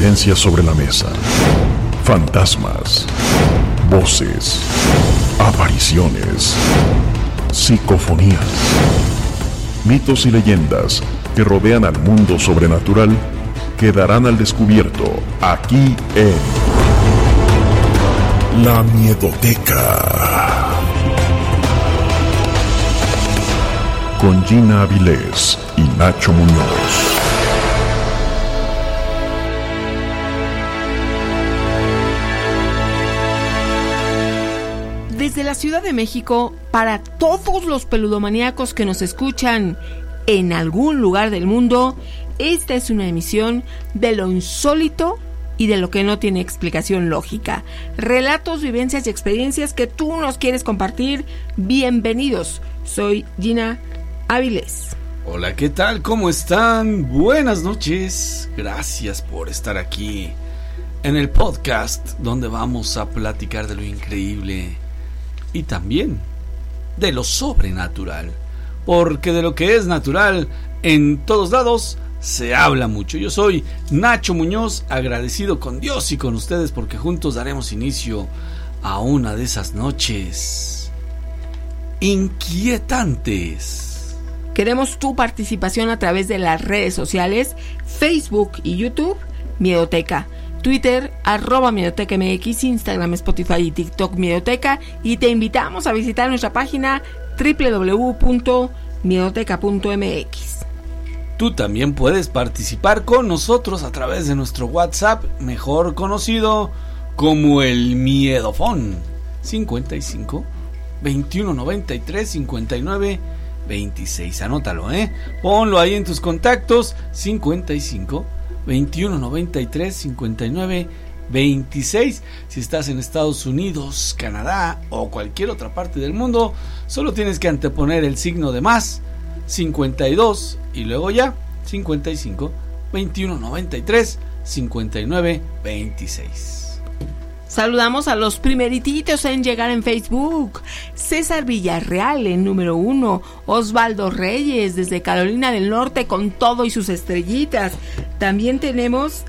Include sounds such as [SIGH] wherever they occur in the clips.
Sobre la mesa. Fantasmas, voces, apariciones, psicofonías, mitos y leyendas que rodean al mundo sobrenatural quedarán al descubierto aquí en La Miedoteca. Con Gina Avilés y Nacho Muñoz. Desde la Ciudad de México, para todos los peludomaníacos que nos escuchan en algún lugar del mundo, esta es una emisión de lo insólito y de lo que no tiene explicación lógica. Relatos, vivencias y experiencias que tú nos quieres compartir. Bienvenidos. Soy Gina Áviles. Hola, ¿qué tal? ¿Cómo están? Buenas noches. Gracias por estar aquí en el podcast donde vamos a platicar de lo increíble y también de lo sobrenatural. Porque de lo que es natural en todos lados se habla mucho. Yo soy Nacho Muñoz, agradecido con Dios y con ustedes porque juntos daremos inicio a una de esas noches inquietantes. Queremos tu participación a través de las redes sociales, Facebook y YouTube, Miedoteca. Twitter, arroba Miedoteca MX, Instagram, Spotify y TikTok Miedoteca. Y te invitamos a visitar nuestra página www.miedoteca.mx. Tú también puedes participar con nosotros a través de nuestro WhatsApp, mejor conocido como el Miedofón. 55 21 93 59 26. Anótalo, ¿eh? Ponlo ahí en tus contactos. 55 21 93 59 26. Si estás en Estados Unidos, Canadá o cualquier otra parte del mundo, solo tienes que anteponer el signo de más 52 y luego ya 55 21 93 59 26. Saludamos a los primerititos en llegar en Facebook. César Villarreal en número uno. Osvaldo Reyes desde Carolina del Norte con todo y sus estrellitas. También tenemos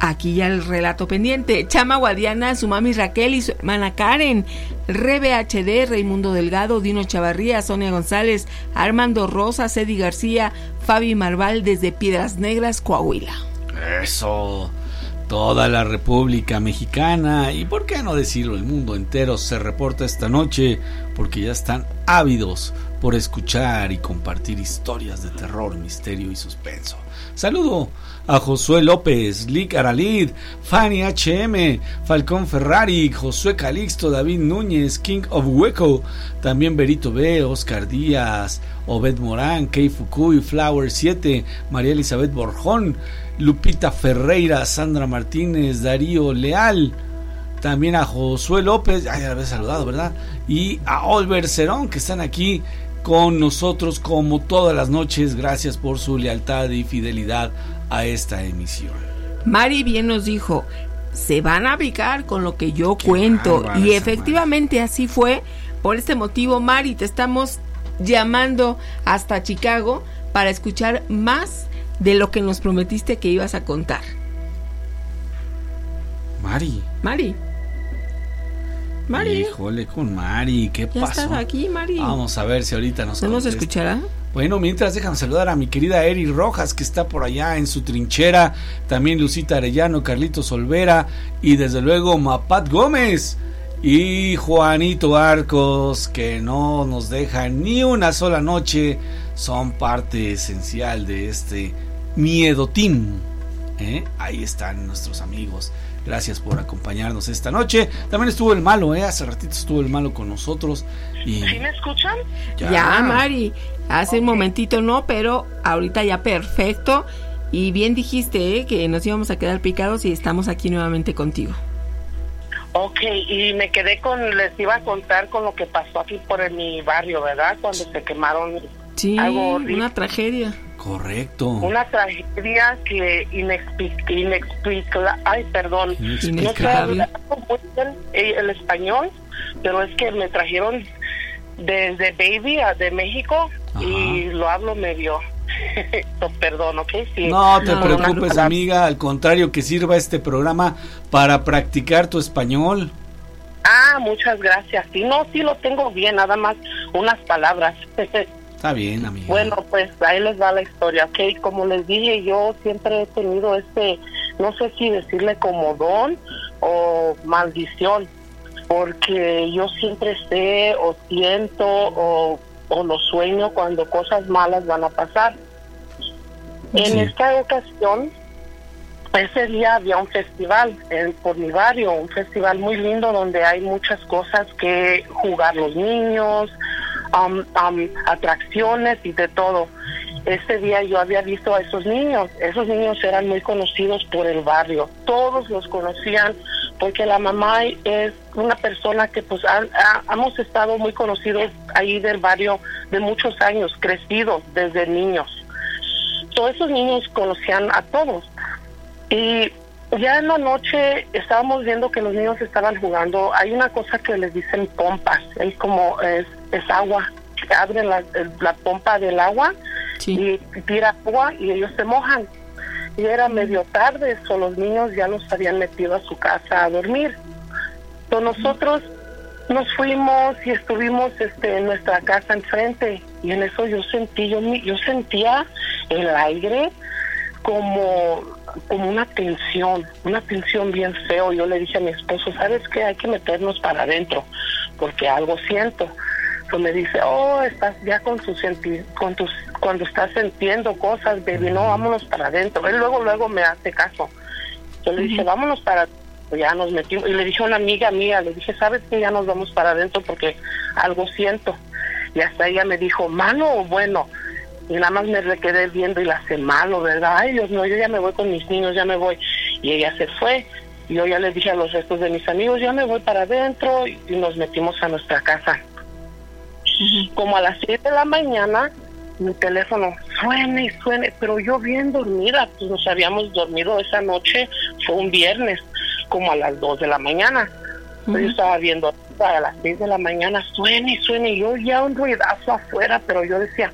aquí ya el relato pendiente. Chama Guadiana, su mami Raquel y su hermana Karen. Rebe HD, Raimundo Delgado, Dino Chavarría, Sonia González, Armando Rosa, Cedi García, Fabi Marval desde Piedras Negras, Coahuila. Eso. Toda la República Mexicana y por qué no decirlo, el mundo entero se reporta esta noche porque ya están ávidos por escuchar y compartir historias de terror, misterio y suspenso. Saludo a Josué López, Lick Aralid, Fanny HM, Falcón Ferrari, Josué Calixto, David Núñez, King of Hueco, también Berito B, Oscar Díaz, Obed Morán, Kei Fukui, Flower 7, María Elizabeth Borjón, Lupita Ferreira, Sandra Martínez, Darío Leal, también a Josué López, ya la había saludado, ¿verdad? Y a Olver Cerón, que están aquí con nosotros como todas las noches. Gracias por su lealtad y fidelidad a esta emisión. Mari bien nos dijo, se van a picar con lo que yo cuento. Y efectivamente así fue. Por este motivo, Mari, te estamos llamando hasta Chicago para escuchar más de lo que nos prometiste que ibas a contar. Mari. Mari. Mari. Híjole, con Mari, ¿qué Ya pasó? estás aquí, Mari. Vamos a ver si ahorita nos ¿No nos escuchará? Bueno, mientras déjame saludar a mi querida Eri Rojas, que está por allá en su trinchera, también Lucita Arellano, Carlitos Olvera y desde luego Mapat Gómez y Juanito Arcos, que no nos dejan ni una sola noche, son parte esencial de este Miedo Team. ¿eh? Ahí están nuestros amigos. Gracias por acompañarnos esta noche. También estuvo el malo, ¿eh? hace ratito estuvo el malo con nosotros. Y ¿Sí me escuchan? Ya, Mari. Hace un momentito no, pero ahorita ya perfecto. Y bien dijiste ¿eh? que nos íbamos a quedar picados y estamos aquí nuevamente contigo. Ok, y me quedé con, les iba a contar con lo que pasó aquí por en mi barrio, ¿verdad? Cuando se quemaron Sí, algo horrible. una tragedia. Correcto. Una tragedia que inexplic- inexplicable, ay, perdón, no sé eh, el español, pero es que me trajeron desde Baby a de México y lo hablo medio, [LAUGHS] perdón, ¿ok? Sí. No te No, preocupes, no. amiga. Al contrario, que sirva este programa para practicar tu español. Ah, muchas gracias. Sí, no, sí lo tengo bien, nada más unas palabras. [LAUGHS] Está bien, amiga. Bueno, pues ahí les va la historia, ¿ok? Como les dije, yo siempre he tenido este, no sé si decirle como don o maldición, porque yo siempre sé o siento o, o lo sueño cuando cosas malas van a pasar. En Sí. esta ocasión, ese día había un festival en, por mi barrio, un festival muy lindo donde hay muchas cosas que jugar los niños, um, um, atracciones y de todo. Ese día yo había visto a esos niños, esos niños eran muy conocidos por el barrio, todos los conocían porque la mamá es una persona que pues ha- hemos estado muy conocidos ahí del barrio de muchos años, crecidos desde niños. Todos esos niños conocían a todos. Y ya en la noche estábamos viendo que los niños estaban jugando. Hay una cosa que les dicen pompas, es como es, es agua. Abren la, la pompa del agua Sí. y tira agua y ellos se mojan. Y era medio tarde, so los niños ya los habían metido a su casa a dormir. So nosotros nos fuimos y estuvimos este, en nuestra casa enfrente y en eso yo sentí, yo, yo sentía el aire como, como una tensión, una tensión bien feo. Yo le dije a mi esposo, ¿sabes qué? Hay que meternos para adentro porque algo siento. So me dice, oh, estás ya con tus senti con tus cuando estás sintiendo cosas, baby, no, vámonos para adentro. Él luego, luego me hace caso. Yo le dije, vámonos para ya nos metimos. Y le dije a una amiga mía, le dije, ¿sabes que Ya nos vamos para adentro porque algo siento. Y hasta ella me dijo, malo o bueno. Y nada más me le quedé viendo y la hace malo, ¿verdad? Ay, Dios mío, yo ya me voy con mis niños, ya me voy. Y ella se fue. Y yo ya le dije a los restos de mis amigos, ya me voy para adentro. Y y nos metimos a nuestra casa. Como a las 7 de la mañana, mi teléfono suene y suene, pero yo bien dormida, pues nos habíamos dormido esa noche, fue un viernes, como a las 2 de la mañana. Yo estaba viendo a las 6 de la mañana, suene y suene, y yo ya un ruidazo afuera, pero yo decía,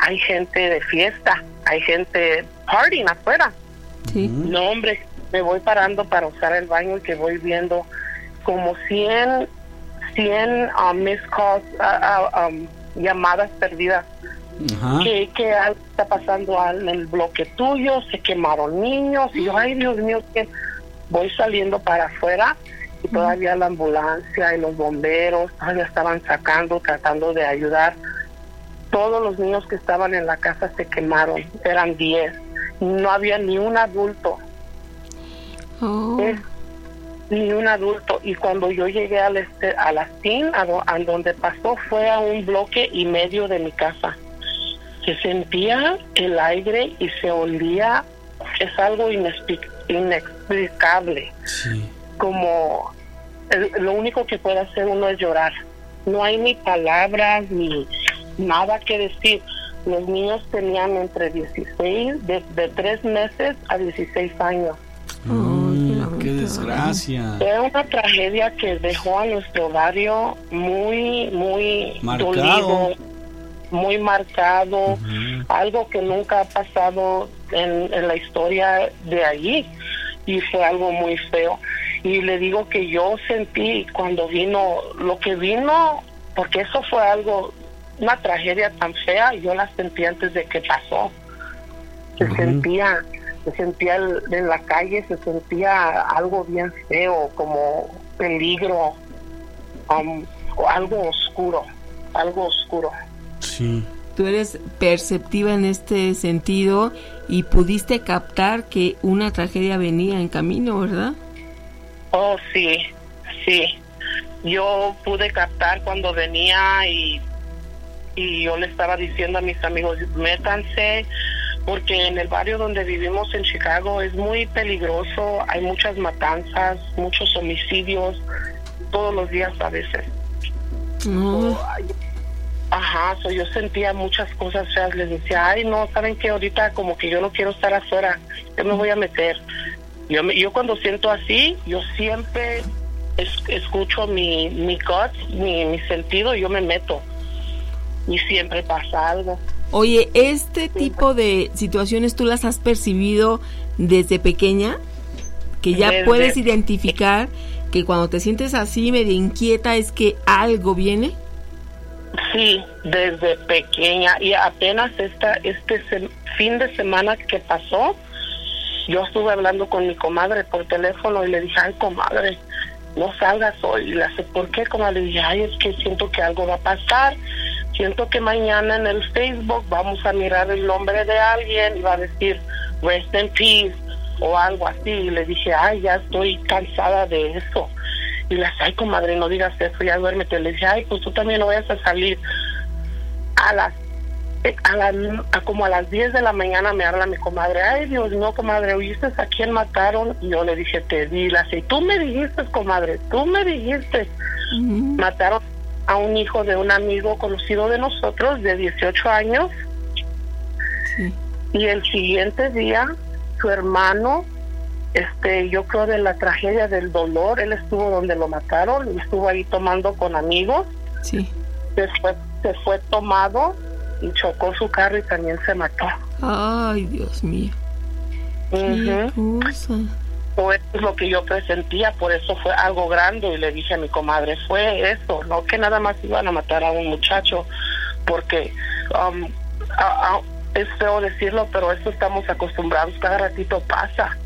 hay gente de fiesta, hay gente partying afuera. Sí. No, hombre, me voy parando para usar el baño y que voy viendo como 100, 100 um, missed calls, ah, ah, um, llamadas perdidas. Ajá. Que, que está pasando al- en el bloque tuyo, se quemaron niños. Y yo, ay, Dios mío, que voy saliendo para afuera y todavía la ambulancia y los bomberos todavía estaban sacando, tratando de ayudar. Todos los niños que estaban en la casa se quemaron, eran 10. No había ni un adulto. Oh. Ni un adulto y cuando yo llegué al este a la TIN a, do- a donde pasó fue a un bloque y medio de mi casa se sentía el aire y se olía es algo inexpli- inexplicable Sí. como el- lo único que puede hacer uno es llorar no hay ni palabras ni nada que decir los niños tenían entre 16 de, de 3 meses a 16 años Mm, qué desgracia. Fue una tragedia que dejó a nuestro barrio muy, muy Marcado. dolido, muy marcado, algo que nunca ha pasado en, en la historia de allí y fue algo muy feo. Y le digo que yo sentí cuando vino, lo que vino, porque eso fue algo, una tragedia tan fea, yo la sentí antes de que pasó. Se sentía, se sentía el- en la calle, se sentía algo bien feo, como peligro, um, o algo oscuro, algo oscuro. Sí. Tú eres perceptiva en este sentido y pudiste captar que una tragedia venía en camino, ¿verdad? Oh, sí, sí. Yo pude captar cuando venía y, y yo le estaba diciendo a mis amigos, métanse, porque en el barrio donde vivimos en Chicago es muy peligroso, hay muchas matanzas, muchos homicidios, todos los días a veces. No. Ajá, so yo sentía muchas cosas feas, les decía, ay no, saben que ahorita como que yo no quiero estar afuera, yo me voy a meter. Yo, yo cuando siento así, yo siempre es- escucho mi, mi gut, mi, mi sentido, y yo me meto. Y siempre pasa algo. Oye, ¿este tipo de situaciones tú las has percibido desde pequeña? Que ya Desde- puedes identificar que cuando te sientes así medio inquieta es que algo viene. Sí, desde pequeña y apenas esta este fin de semana que pasó, yo estuve hablando con mi comadre por teléfono y le dije, ay comadre, no salgas hoy. Y le hace, ¿por qué? Comadre, le dije, ay, es que siento que algo va a pasar. Siento que mañana en el Facebook vamos a mirar el nombre de alguien y va a decir, rest in peace o algo así. Y le dije, ay, ya estoy cansada de eso. Y le hace, ay, comadre, no digas eso, ya duérmete. Le dije, ay, pues tú también no vayas a salir. A las, a las, a como a las 10 de la mañana me habla mi comadre, ay, Dios mío, comadre, ¿oíste a quién mataron? Y yo le dije, te di, la y tú me dijiste, comadre, tú me dijiste. Mataron a un hijo de un amigo conocido de nosotros de 18 años. Y el siguiente día, su hermano, este, yo creo de la tragedia del dolor, él estuvo donde lo mataron, y estuvo ahí tomando con amigos. Sí. Se fue, se fue tomado y chocó su carro y también se mató. Ay, Dios mío. Qué Ujú. O eso es lo que yo presentía, por eso fue algo grande y le dije a mi comadre, fue eso, no que nada más iban a matar a un muchacho, porque um, a- es feo decirlo, pero eso estamos acostumbrados, cada ratito pasa,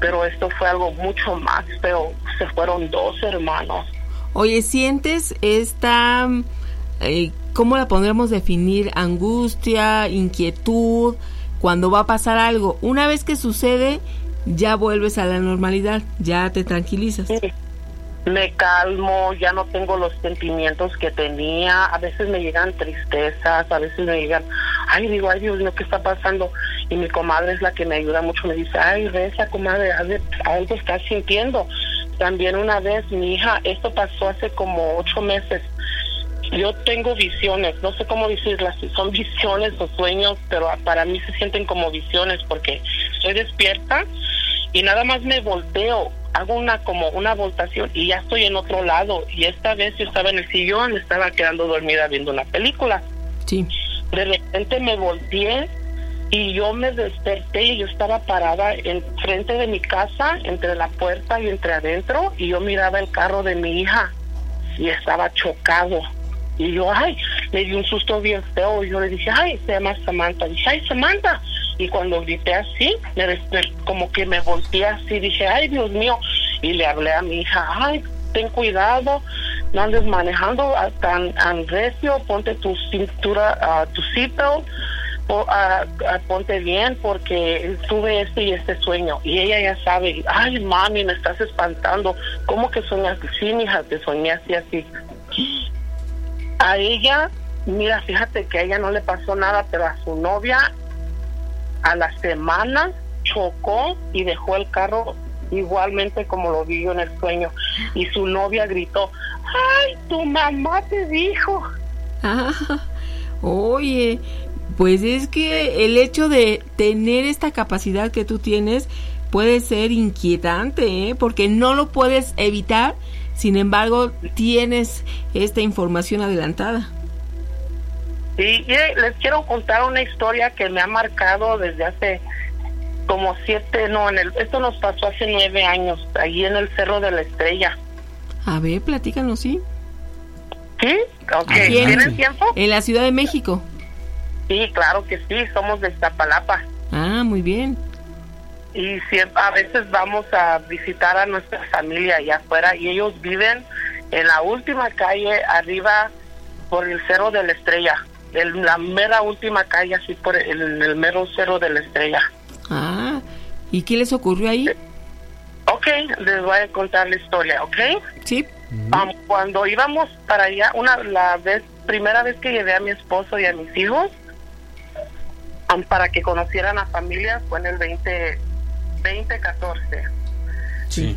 pero esto fue algo mucho más feo, se fueron dos hermanos. Oye, ¿sientes esta, eh, cómo la podríamos definir? Angustia, inquietud, cuando va a pasar algo. Una vez que sucede, ya vuelves a la normalidad, ya te tranquilizas. Sí. Me calmo, ya no tengo los sentimientos que tenía, a veces me llegan tristezas, a veces me llegan, ay, digo, ay, Dios mío, ¿qué está pasando? Y mi comadre es la que me ayuda mucho, me dice, ay, reza, comadre, algo estás sintiendo. También una vez mi hija, esto pasó hace como ocho meses, yo tengo visiones, no sé cómo decirlas, si son visiones o sueños, pero para mí se sienten como visiones porque estoy despierta y nada más me volteo, hago una como una voltación y ya estoy en otro lado y esta vez yo estaba en el sillón, estaba quedando dormida viendo una película. Sí. De repente me volteé y yo me desperté y yo estaba parada en frente de mi casa, entre la puerta y entre adentro y yo miraba el carro de mi hija y estaba chocado. Y yo, ay, me di un susto bien feo. Y yo le dije, ay, se llama Samantha. Dije, ay, Samantha. Y cuando grité así, me desper- como que me volteé así. Dije, ay, Dios mío. Y le hablé a mi hija, ay, ten cuidado, no andes manejando tan, tan recio, ponte tu cintura, ah, tu seatbelt, po- ponte bien porque tuve este y este sueño. Y ella ya sabe, ay, mami, me estás espantando. ¿Cómo que soñaste? Sí, mija, te soñé así, así. A ella, mira, fíjate que a ella no le pasó nada, pero a su novia a la semana chocó y dejó el carro igualmente como lo vi yo en el sueño. Y su novia gritó, ay, tu mamá te dijo. Ah, oye, pues es que el hecho de tener esta capacidad que tú tienes puede ser inquietante, ¿eh? porque no lo puedes evitar, sin embargo, tienes esta información adelantada. Y, y les quiero contar una historia que me ha marcado desde hace como siete, no, en el, esto nos pasó hace nueve años, allí en el Cerro de la Estrella. A ver, platícanos, ¿sí? ¿Sí? Ok, ¿tienen tiempo? En la Ciudad de México. Sí, claro que sí, somos de Iztapalapa. Ah, muy bien. y siempre, a veces vamos a visitar a nuestra familia allá afuera y ellos viven en la última calle arriba por el Cerro de la Estrella, en la mera última calle así por el, el mero Cerro de la Estrella. Ah, ¿y qué les ocurrió ahí? Ok, les voy a contar la historia, ¿ok? Sí. Um, cuando íbamos para allá, una la vez, primera vez que llevé a mi esposo y a mis hijos um, para que conocieran a familia fue en el 20, 2014. Sí.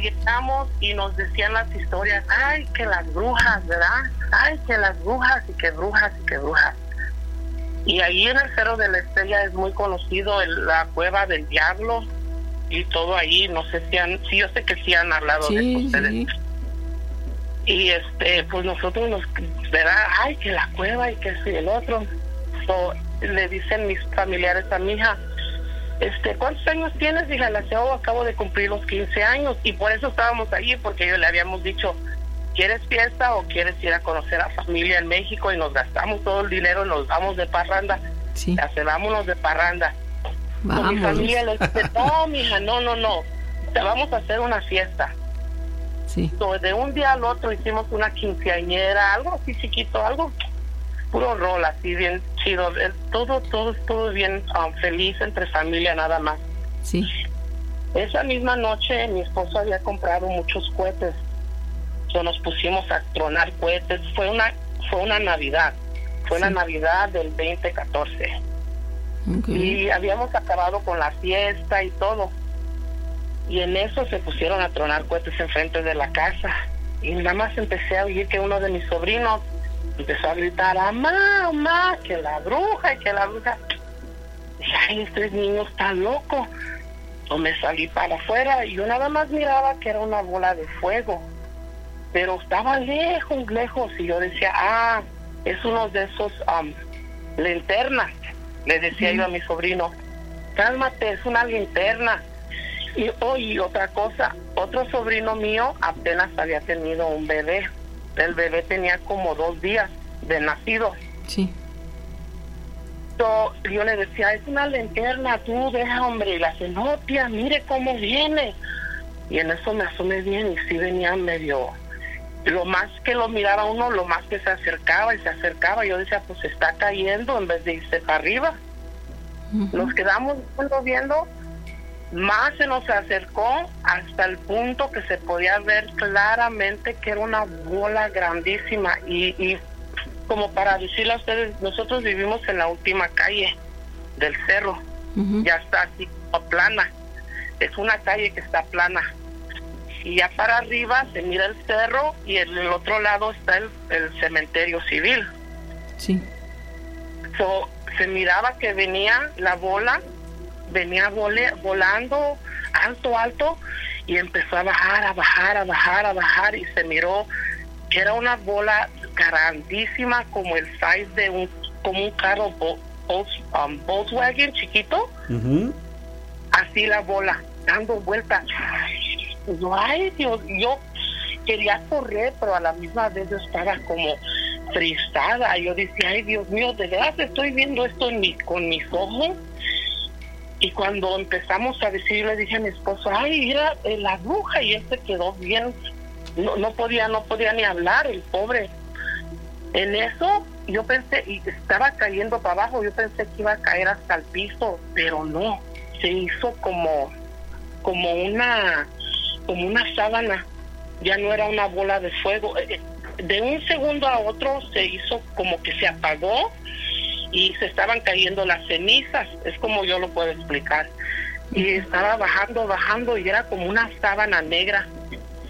Llegamos y nos decían las historias, ay, que las brujas, ¿verdad? Ay, que las brujas y que brujas y que brujas. Y ahí en el Cerro de la Estrella es muy conocido el- la cueva del diablo y todo ahí, no sé si han, sí, yo sé que sí han hablado de Sí, eso ustedes. sí. Y este, pues nosotros nos, ¿verdad? Ay, que la cueva y que y el otro. So, le dicen mis familiares a mi hija, este, ¿cuántos años tienes? Dije, la CEO acabo de cumplir los 15 años y por eso estábamos allí, porque yo le habíamos dicho, ¿quieres fiesta o quieres ir a conocer a familia en México? Y nos gastamos todo el dinero y nos vamos de parranda. Sí. Vámonos de parranda. Con mi familia le dice, no, mija, no, no, no, te vamos a hacer una fiesta. Sí. So, de un día al otro hicimos una quinceañera, algo así chiquito, algo puro rol, así bien chido. Eh, Todo, todo, todo bien um, feliz entre familia nada más. Sí. Esa misma noche mi esposo había comprado muchos cohetes. So, nos pusimos a tronar cohetes. Fue una, fue una Navidad. Fue una Navidad del 2014. Ok. Y habíamos acabado con la fiesta y todo. Y en eso se pusieron a tronar cohetes enfrente de la casa. Y nada más empecé a oír que uno de mis sobrinos empezó a gritar, mamá, mamá, que la bruja y que la bruja. Dije, ay, este niño está loco. O me salí para afuera y yo nada más miraba que era una bola de fuego. Pero estaba lejos, lejos. Y yo decía, ah, es uno de esos um, linternas. Le decía yo a mi sobrino, cálmate, es una linterna. Y hoy otra cosa, otro sobrino mío apenas había tenido un bebé. El bebé tenía como dos días de nacido. Sí. So, yo le decía, es una linterna, tú deja, hombre. Y la dice, no, tía, mire cómo viene. Y en eso me asomé bien y sí venía medio... Lo más que lo miraba uno, lo más que se acercaba y se acercaba. Yo decía, pues está cayendo en vez de irse para arriba. Nos quedamos viendo. Más se nos acercó hasta el punto que se podía ver claramente que era una bola grandísima. Y, y como para decirle a ustedes, nosotros vivimos en la última calle del cerro. Ya está así plana. Es una calle que está plana. Y ya para arriba se mira el cerro y en el otro lado está el, el cementerio civil. Sí. So, se miraba que venía la bola, venía vole- volando alto, alto, y empezó a bajar, a bajar, a bajar, a bajar, y se miró que era una bola grandísima como el size de un, como un carro Vol- um, Volkswagen chiquito, así la bola, dando vueltas. Yo, ay Dios, yo quería correr, pero a la misma vez yo estaba como frisada. Yo decía, ay Dios mío, de verdad estoy viendo esto en mi, con mis ojos. Y cuando empezamos a decir, le dije a mi esposo, ay, mira eh, la bruja, y él se quedó bien, no, no podía, no podía ni hablar, el pobre. En eso yo pensé, y estaba cayendo para abajo, yo pensé que iba a caer hasta el piso, pero no, se hizo como, como una, como una sábana, ya no era una bola de fuego. Eh, De un segundo a otro se hizo como que se apagó y se estaban cayendo las cenizas, es como yo lo puedo explicar. Y estaba bajando, bajando y era como una sábana negra.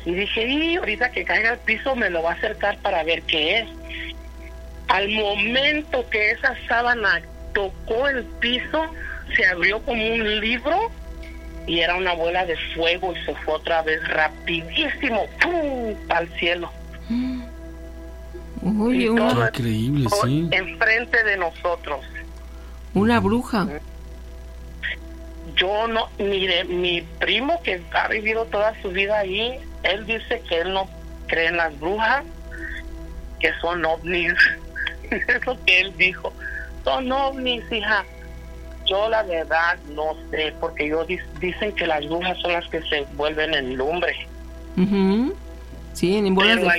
Y dije, y ahorita que caiga al piso me lo va a acercar para ver qué es. Al momento que esa sábana tocó el piso, se abrió como un libro y era una bola de fuego y se fue otra vez rapidísimo, ¡pum! al cielo. Oye, Y una, todo Increíble, sí. Enfrente de nosotros. una bruja. Yo no, mire, mi primo que ha vivido toda su vida ahí, él dice que él no cree en las brujas, que son ovnis. [LAUGHS] es lo que él dijo. Son ovnis, hija. Yo la verdad no sé, porque ellos dis- dicen que las brujas son las que se vuelven en lumbre. Ujú. Sí, en bolas Pero de ahí-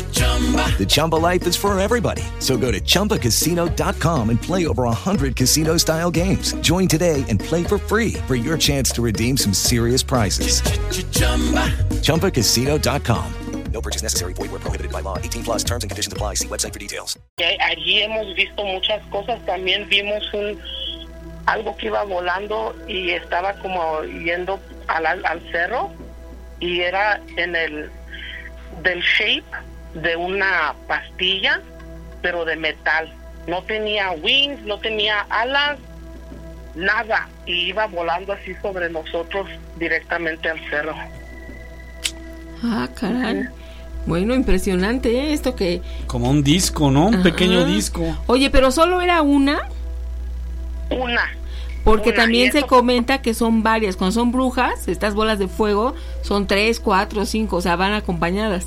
The Chumba life is for everybody. So go to ChumbaCasino.com and play over 100 casino style games. Join today and play for free for your chance to redeem some serious prizes. ChumbaCasino.com. No purchase necessary. Void where prohibited by law. 18 plus terms and conditions apply. See website for details. que allí hemos visto muchas cosas. También vimos un algo que iba volando y estaba como yendo al, al, al cerro y era en el del shape de una pastilla, pero de metal. No tenía wings, no tenía alas, nada. Y iba volando así sobre nosotros directamente al cerro. Ah, caray. Bueno, impresionante ¿eh? esto que... Como un disco, ¿no? Un Ajá. pequeño disco. Oye, pero solo era una, Una. porque Una, también se comenta que son varias. Cuando son brujas, estas bolas de fuego son tres, cuatro, cinco, o sea, van acompañadas.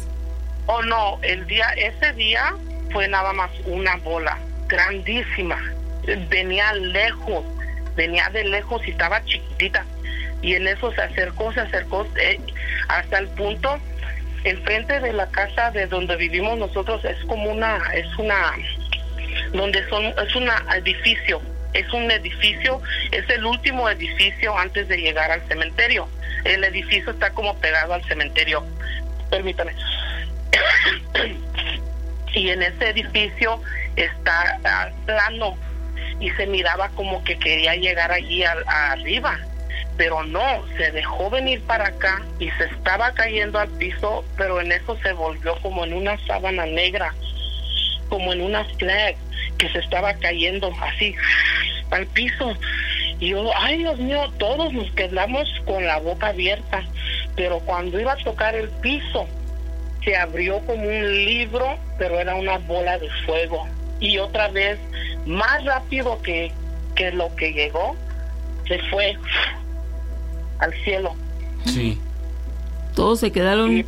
Oh no, el día, ese día fue nada más una bola grandísima. Venía lejos, venía de lejos y estaba chiquitita. Y en eso se acercó, se acercó eh, hasta el punto, enfrente de la casa de donde vivimos nosotros es como una, es una, donde son, es un edificio, es un edificio, es el último edificio antes de llegar al cementerio. El edificio está como pegado al cementerio. Permítame y en ese edificio está plano y se miraba como que quería llegar allí arriba pero no, se dejó venir para acá y se estaba cayendo al piso, pero en eso se volvió como en una sábana negra, como en una flag que se estaba cayendo así al piso. Y yo, ay Dios mío, todos nos quedamos con la boca abierta, pero cuando iba a tocar el piso, se abrió como un libro, pero era una bola de fuego. Y otra vez, más rápido que, que lo que llegó, se fue al cielo. Sí. Todos se quedaron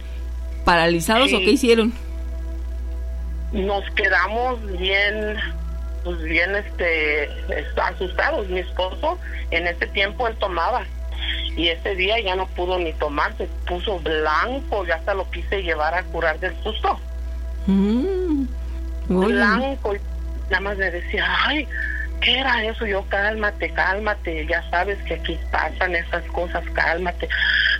paralizados o qué hicieron. Nos quedamos bien, pues bien este, est- asustados. Mi esposo en ese tiempo él tomaba y ese día ya no pudo ni tomar, se puso blanco, ya hasta lo quise llevar a curar del susto. Mm. Blanco y nada más me decía, ay, ¿qué era eso? Yo, cálmate, cálmate, ya sabes que aquí pasan esas cosas, cálmate.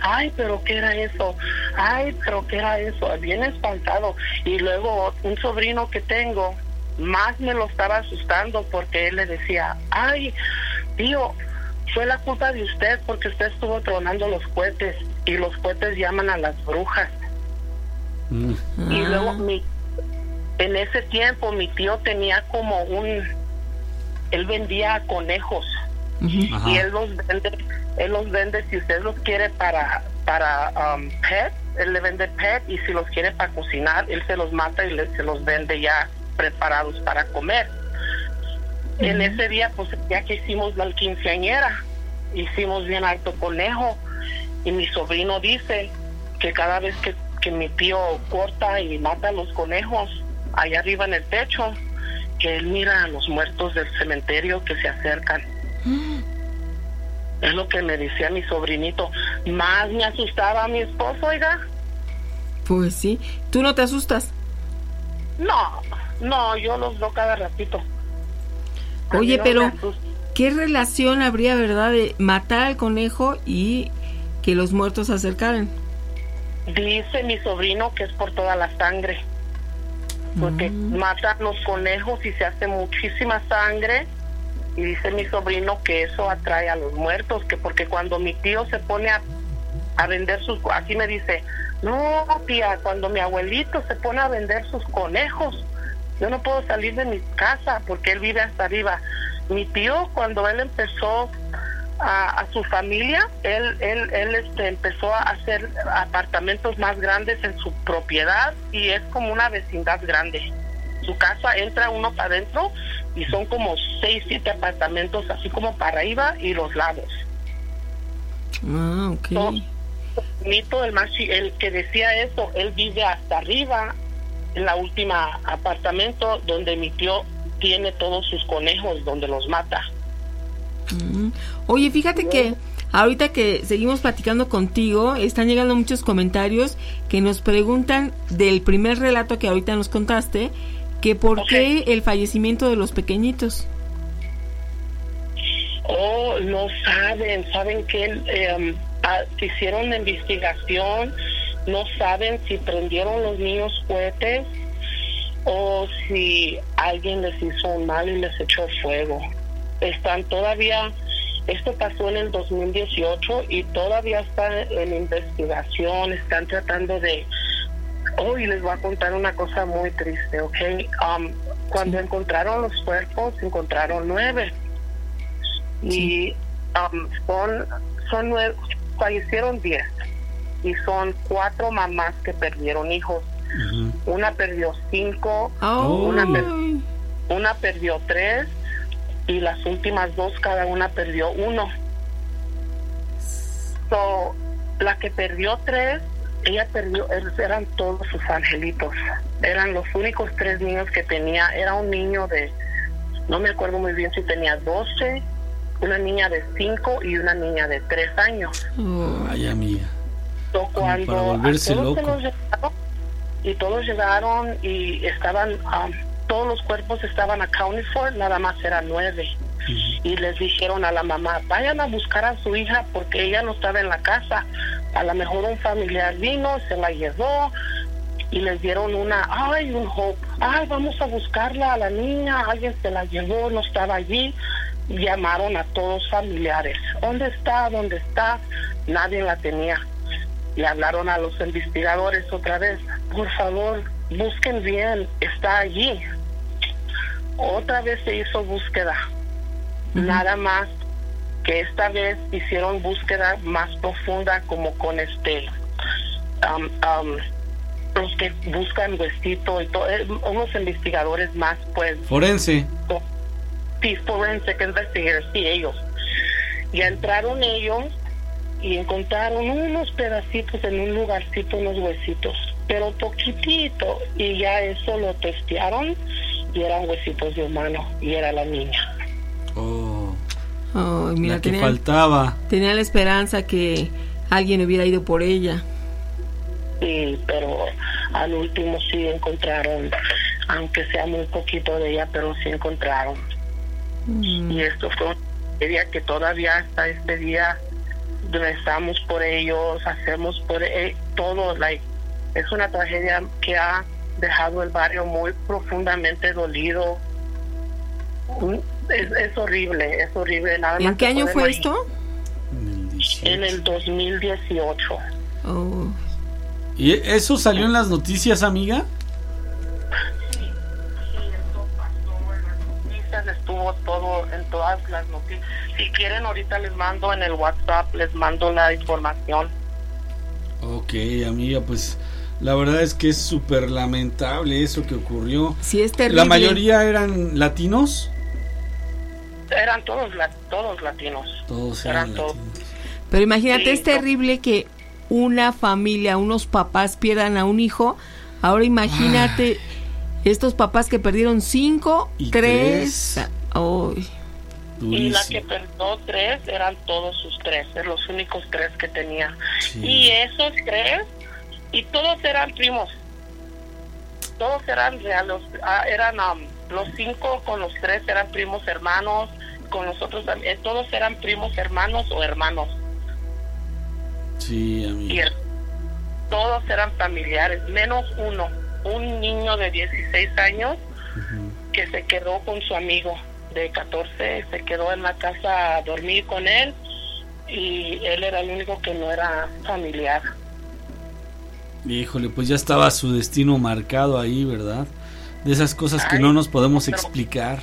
Ay, pero ¿qué era eso? Ay, pero ¿qué era eso? Bien espantado. Y luego un sobrino que tengo, más me lo estaba asustando porque él le decía, ay, tío, fue la culpa de usted porque usted estuvo tronando los cohetes y los cohetes llaman a las brujas. Y luego mi, en ese tiempo mi tío tenía como un, él vendía conejos Ajá. y él los vende, él los vende si usted los quiere para para um, pet, él le vende pet y si los quiere para cocinar, él se los mata y le- se los vende ya preparados para comer. En ese día, pues ya que hicimos la quinceañera, hicimos bien alto conejo y mi sobrino dice que cada vez que, que mi tío corta y mata los conejos allá arriba en el techo, que él mira a los muertos del cementerio que se acercan. Es lo que me decía mi sobrinito. Más me asustaba a mi esposo, oiga. Pues sí. ¿Tú no te asustas? No, No, yo los veo cada ratito. Oye, pero asusta. ¿qué relación habría, verdad, de matar al conejo y que los muertos se acercaran? Dice mi sobrino que es por toda la sangre. Porque matan los conejos y se hace muchísima sangre. Y dice mi sobrino que eso atrae a los muertos. Que porque cuando mi tío se pone a, a vender sus. Así me dice: No, tía, cuando mi abuelito se pone a vender sus conejos, yo no puedo salir de mi casa porque él vive hasta arriba. Mi tío, cuando él empezó a, a su familia, él, él, él este, empezó a hacer apartamentos más grandes en su propiedad y es como una vecindad grande. Su casa entra uno para adentro y son como seis, siete apartamentos así como para arriba y los lados. Ah, ok. So, Mito, el, más, chi- el que decía eso, él vive hasta arriba, la última apartamento donde mi tío tiene todos sus conejos, donde los mata. Mm. Oye, fíjate que ahorita que seguimos platicando contigo, están llegando muchos comentarios que nos preguntan del primer relato que ahorita nos contaste, que por qué el fallecimiento de los pequeñitos. Oh, no saben, saben que eh, hicieron la investigación, no saben si prendieron los niños cohetes o si alguien les hizo un mal y les echó fuego. Están todavía, esto pasó en el 2018 y todavía está en investigación, están tratando de... Oh, y les voy a contar una cosa muy triste, ¿ok? Um, cuando encontraron los cuerpos, encontraron nueve y um, son son nueve, fallecieron diez y son cuatro mamás que perdieron hijos. Una perdió cinco una, per- una perdió tres y las últimas dos cada una perdió uno. So, la que perdió tres ella perdió er- eran todos sus angelitos. Eran los únicos tres niños que tenía. Era un niño de no me acuerdo muy bien si tenía 12 una niña de 5 y una niña de 3 años. Ay, amiga. Cuando para volverse a todos se loco. los llevaron, y todos llegaron y estaban, um, todos los cuerpos estaban accounted for, nada más eran nueve. Y les dijeron a la mamá, vayan a buscar a su hija porque ella no estaba en la casa. A lo mejor un familiar vino, se la llevó y les dieron una, ay, un hope, ay, vamos a buscarla a la niña, alguien se la llevó, no estaba allí. Llamaron a todos familiares, ¿dónde está? ¿Dónde está? Nadie la tenía. Le hablaron a los investigadores otra vez, por favor, busquen bien, está allí. Otra vez se hizo búsqueda, nada más que esta vez hicieron búsqueda más profunda como con este um, um, los que buscan huesito y todo, eh, unos investigadores más pues Forense. sí, forensic investigators, sí, ellos. Ya entraron ellos y encontraron unos pedacitos en un lugarcito, unos huesitos, pero poquitito, y ya eso lo testearon y eran huesitos de humano, y era la niña. Oh, mira, la que tenía, faltaba. tenía la esperanza que alguien hubiera ido por ella. Sí, pero al último sí encontraron, aunque sea muy poquito de ella, pero sí encontraron. Y esto fue una tragedia que todavía hasta este día rezamos por ellos, hacemos por e- todo. Like, es una tragedia que ha dejado el barrio muy profundamente dolido. Es, es horrible, es horrible. Nada ¿En más qué año fue imaginar. esto? En el 2018. Oh. ¿Y eso salió en las noticias, amiga? Estuvo todo en todas las noticias. Si quieren, ahorita les mando en el WhatsApp, les mando la información. Ok, amiga, pues la verdad es que es súper lamentable eso que ocurrió. Sí, es terrible. La mayoría eran latinos. Eran todos, la- todos latinos. Todos Eran eran todos. Pero imagínate, Sí, es terrible que una familia, unos papás pierdan a un hijo. Ahora imagínate estos papás que perdieron cinco, Y tres. tres. Y la que perdió tres eran todos sus tres, eran los únicos tres que tenía. Sí. Y esos tres, y todos eran primos. todos eran reales, ah, eran um, los cinco con los tres eran primos hermanos, con los otros eh, todos eran primos hermanos o hermanos. Sí, Y amiga. el- todos eran familiares, menos uno, un niño de 16 años que se quedó con su amigo de 14, se quedó en la casa a dormir con él y él era el único que no era familiar. Híjole, pues ya estaba su destino marcado ahí, ¿verdad? De esas cosas que no nos podemos pero- explicar.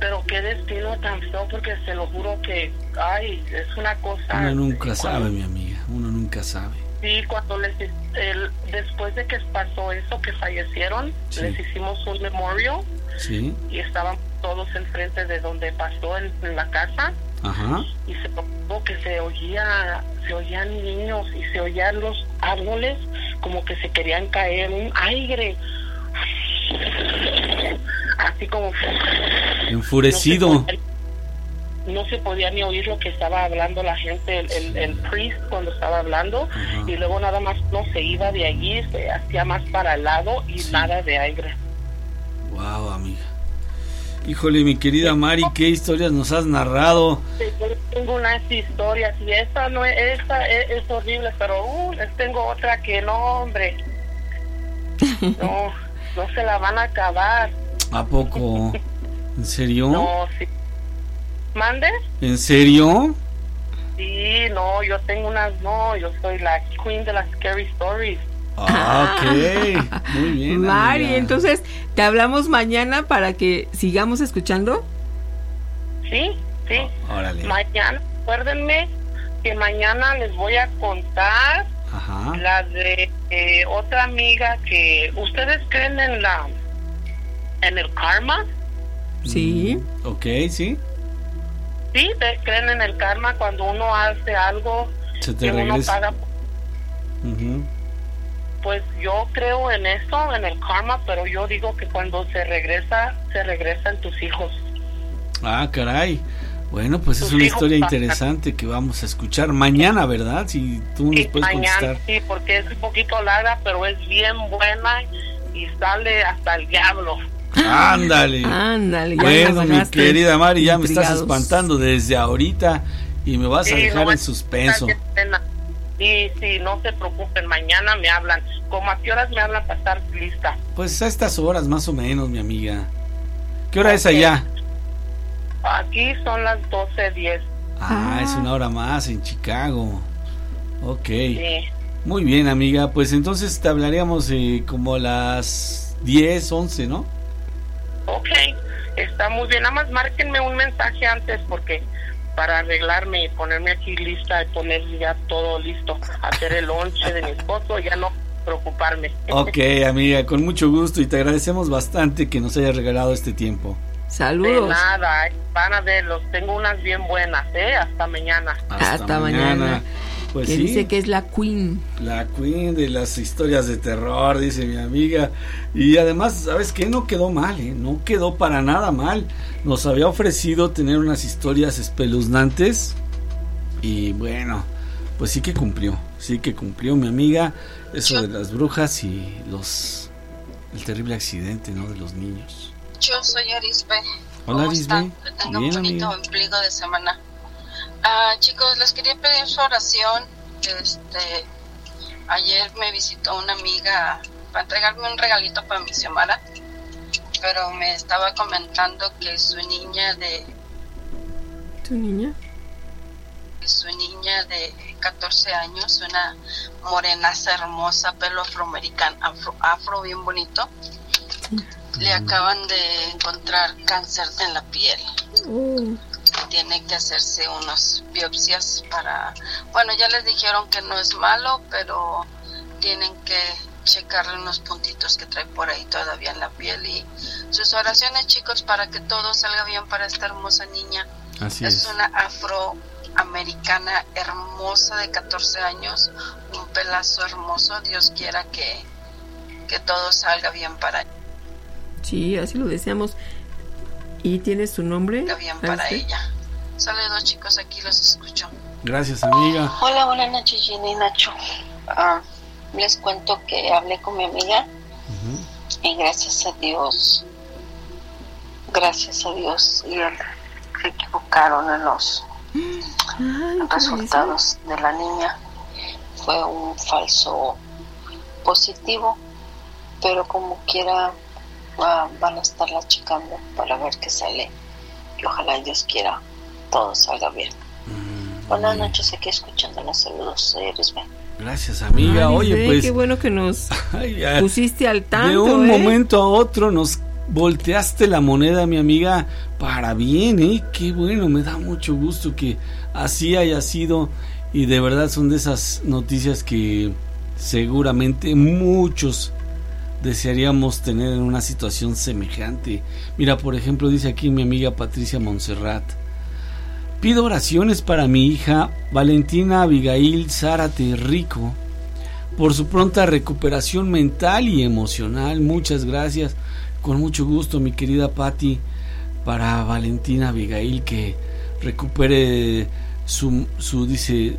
Pero qué destino tan feo, porque se lo juro que, ay, es una cosa... Uno nunca sabe, mi amiga. Uno nunca sabe. Sí, cuando les, el- después de que pasó eso, que fallecieron, Sí. les hicimos un memorial Sí. y estaban todos enfrente de donde pasó en, en la casa Ajá. y se notó que se oía, se oían niños y se oían los árboles como que se querían caer, un aire así como Enfurecido. No no se podía ni oír lo que estaba hablando la gente, el, el, el priest cuando estaba hablando, y luego nada más no se iba de allí, se hacía más para el lado y nada de aire. Wow, amiga. Híjole, mi querida Mari, qué historias nos has narrado. Sí, yo tengo unas historias y esta no es, esta es, es horrible, pero uh, les tengo otra que no, hombre, [LAUGHS] no, no se la van a acabar. ¿A poco? ¿En serio? No, sí. ¿Mande? ¿En serio? Sí, no, yo tengo unas, no, yo soy la queen de las scary stories. Ah, ok. [LAUGHS] Muy bien. Mari, amiga. entonces te hablamos mañana para que sigamos escuchando. Sí, sí. Órale. Mañana, acuérdenme que mañana les voy a contar Ajá. la de eh, otra amiga que ustedes creen en la en el karma. Sí. Ok, sí. Sí, creen en el karma cuando uno hace algo Se te que uno regresa. paga. Pues yo creo en eso, en el karma, pero yo digo que cuando se regresa, se regresan tus hijos. Ah, caray. Bueno, pues es una historia pasan. interesante que vamos a escuchar mañana, ¿verdad? Si tú nos Sí, puedes mañana contestar. sí, porque es un poquito larga, pero es bien buena y sale hasta el diablo. Ándale. Ándale, ya Bueno, mi querida Mari, ya me estás espantando desde ahorita y me vas a Sí, dejar no, en suspenso. Sí, sí, no se preocupen, mañana me hablan. ¿Cómo a qué horas me hablan para estar lista? Pues a estas horas más o menos, mi amiga. ¿Qué hora es allá? Aquí son las 12.10. Ah, es una hora más en Chicago. Ok. Sí. Muy bien, amiga. Pues entonces te hablaríamos eh, como a las 10, 11, ¿no? Ok, está muy bien. Nada más márquenme un mensaje antes porque para arreglarme y ponerme aquí lista y poner ya todo listo, hacer el lonche de mi esposo, ya no preocuparme. [LAUGHS] Ok, amiga, con mucho gusto y te agradecemos bastante que nos hayas regalado este tiempo. De Saludos. nada, eh, van a verlos. Tengo unas bien buenas, ¿eh? Hasta mañana. Hasta, mañana. Pues que sí. dice que es la queen. La queen de las historias de terror, dice mi amiga. Y además, ¿sabes qué? No quedó mal, ¿eh? No quedó para nada mal. Nos había ofrecido tener unas historias espeluznantes. Y bueno, pues sí que cumplió. Sí que cumplió mi amiga. Eso de las brujas y los... El terrible accidente, ¿no? De los niños. Yo soy Arisbe. Hola, ¿Cómo Arisbe. Bien, un bonito amiga. ombligo de semana. Ah, chicos, les quería pedir su oración. Este, ayer me visitó una amiga para entregarme un regalito para mi Xiomara, pero me estaba comentando que su niña de ¿Tu niña? su niña de 14 años, una morenaza hermosa, pelo afroamericano, afro, afro bien bonito, le acaban de encontrar cáncer en la piel. Tiene que hacerse unas biopsias para, bueno, ya les dijeron que no es malo, pero tienen que checarle unos puntitos que trae por ahí todavía en la piel y sus oraciones chicos para que todo salga bien para esta hermosa niña. Así es es. una afroamericana hermosa de 14 años, un pelazo hermoso. Dios quiera que, que todo salga bien para, Sí, así lo deseamos. ¿Y tienes su nombre? bien para Arce? ella. Saludos chicos, aquí los escucho. Gracias, amiga. Hola, buenas noches Jenny y Nacho. Ah, les cuento que hablé con mi amiga y gracias a Dios, gracias a Dios, y él se equivocaron en los resultados de la niña. Fue un falso positivo, pero como quiera va- van a estarla checando para ver qué sale. Y ojalá Dios quiera todo salga bien. Buenas noches, aquí escuchando los saludos. Soy Erisbe. Gracias, amiga. Ay, Oye, pues. Qué bueno que nos [LAUGHS] ay, pusiste al tanto. de un ¿eh? momento a otro nos volteaste la moneda, mi amiga, para bien, ¿eh? Qué bueno, me da mucho gusto que así haya sido. Y de verdad son de esas noticias que seguramente muchos desearíamos tener en una situación semejante. Mira, por ejemplo, dice aquí mi amiga Patricia Montserrat. Pido oraciones para mi hija Valentina Abigail Zárate Rico por su pronta recuperación mental y emocional. Muchas gracias. Con mucho gusto, mi querida Patti, para Valentina Abigail que recupere su, su dice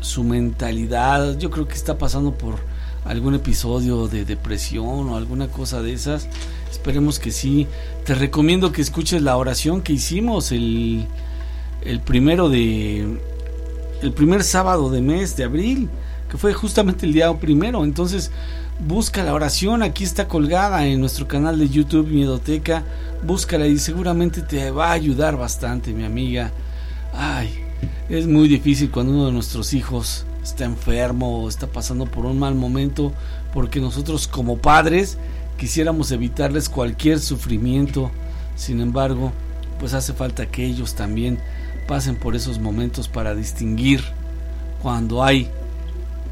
su mentalidad. Yo creo que está pasando por algún episodio de depresión o alguna cosa de esas. Esperemos que sí. Te recomiendo que escuches la oración que hicimos el el primero de el primer sábado de mes de abril que fue justamente el día primero entonces busca la oración aquí está colgada en nuestro canal de YouTube Miedoteca búscala y seguramente te va a ayudar bastante mi amiga ay es muy difícil cuando uno de nuestros hijos está enfermo o está pasando por un mal momento porque nosotros como padres quisiéramos evitarles cualquier sufrimiento sin embargo pues hace falta que ellos también pasen por esos momentos para distinguir cuando hay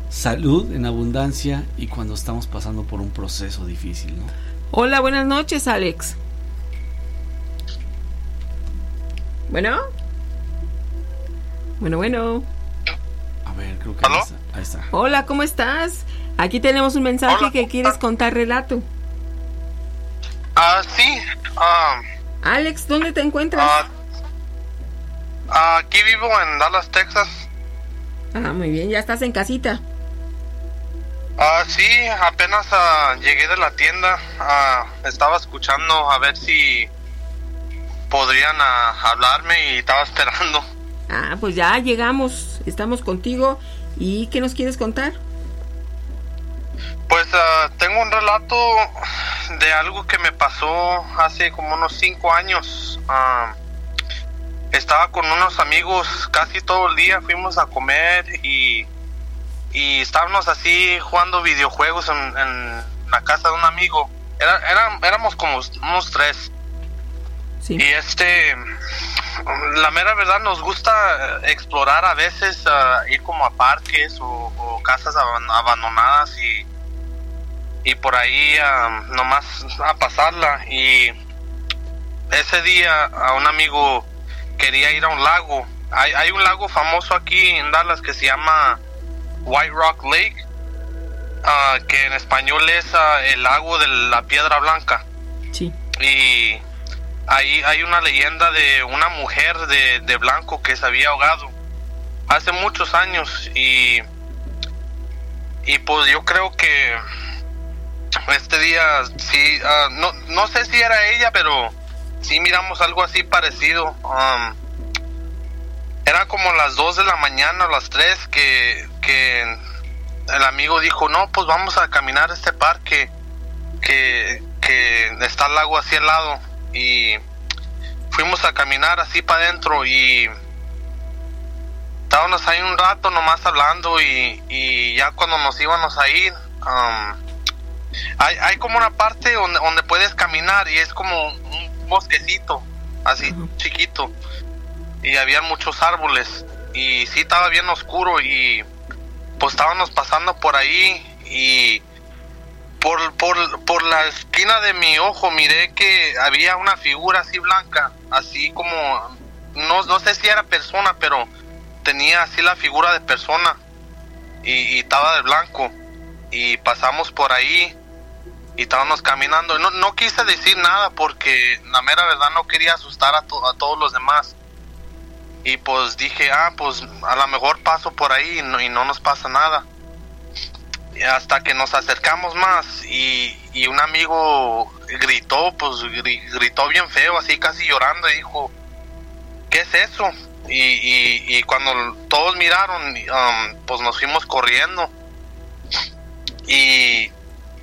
salud en abundancia y cuando estamos pasando por un proceso difícil. Hola, buenas noches, Alex. Bueno. Bueno, bueno. A ver, creo que ahí está. Ahí está. Hola, ¿cómo estás? Aquí tenemos un mensaje que quieres contar relato. Ah, sí. ah, Alex, ¿dónde te encuentras? ah, ah, aquí vivo en Dallas, Texas. Ah, muy bien, ya estás en casita. Ah, sí, apenas ah, llegué de la tienda. ah, estaba escuchando a ver si podrían ah, hablarme y estaba [LAUGHS] esperando. Ah, pues ya llegamos, estamos contigo. ¿Y qué nos quieres contar? Pues ah, tengo un relato de algo que me pasó hace como unos cinco años. Ah, estaba con unos amigos casi todo el día, fuimos a comer y, y estábamos así jugando videojuegos en, en la casa de un amigo. Era- éramos como unos tres. Y este, la mera verdad nos gusta explorar a veces, ah, ir como a parques o, o casas aban- abandonadas y, y por ahí ah, nomás a pasarla. Y ese día a un amigo quería ir a un lago. Hay, hay un lago famoso aquí en Dallas que se llama White Rock Lake, ah, que en español es el lago de la piedra blanca. Sí. Y ahí hay una leyenda de una mujer de, de blanco que se había ahogado hace muchos años y y pues yo creo que este día sí ah, no no sé si era ella pero sí miramos algo así parecido. Um, era como las 2 de la mañana las 3 que, que el amigo dijo no pues vamos a caminar a este parque que, que está el lago así al lado y fuimos a caminar así para adentro y estábamos ahí un rato nomás hablando y, y ya cuando nos íbamos a ir um, hay, hay como una parte donde, donde puedes caminar y es como un bosquecito así chiquito. Y había muchos árboles y sí estaba bien oscuro y pues estábamos pasando por ahí y por, por, por la esquina de mi ojo miré que había una figura así blanca, así como, no, no sé si era persona, pero tenía así la figura de persona y, estaba de blanco. Y pasamos por ahí y estábamos caminando. No, no quise decir nada porque la mera verdad no quería asustar a, to- a todos los demás. Y pues dije, ah, pues a lo mejor paso por ahí y no, y no nos pasa nada. Hasta que nos acercamos más y, y un amigo gritó, pues gri- gritó bien feo, así casi llorando y dijo, ¿qué es eso? Y, cuando todos miraron, um, pues nos fuimos corriendo y,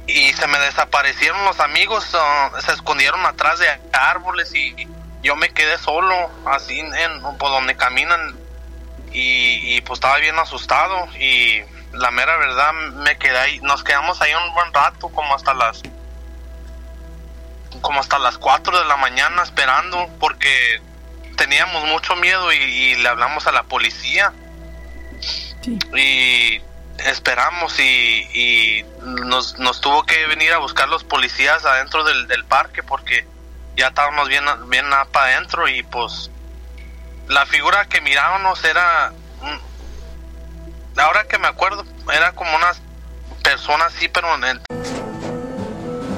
y se me desaparecieron los amigos, ah, se escondieron atrás de árboles y yo me quedé solo, así en por donde caminan y, y, pues estaba bien asustado y la mera verdad me quedé ahí, nos quedamos ahí un buen rato, como hasta las como hasta las 4 de la mañana esperando porque teníamos mucho miedo y, y le hablamos a la policía. Y esperamos y, y nos, nos tuvo que venir a buscar los policías adentro del, del parque porque ya estábamos bien, bien para adentro y pues la figura que mirábamos era ahora que me acuerdo era como una persona así pero en el-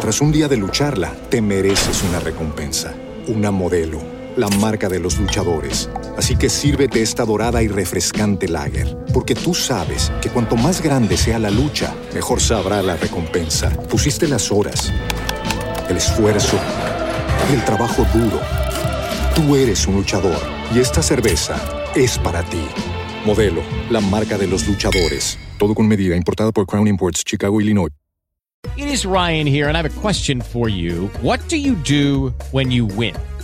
Tras un día de lucharla, te mereces una recompensa, una modelo, la marca de los luchadores. Así que sírvete esta dorada y refrescante lager, porque tú sabes que cuanto más grande sea la lucha, mejor sabrá la recompensa. Pusiste las horas, el esfuerzo, el trabajo duro. Tú eres un luchador y esta cerveza es para ti. Modelo, la marca de los luchadores. Todo con medida, importada por Crown Imports, Chicago, Illinois. It is Ryan here, and I have a question for you. What do you do when you win?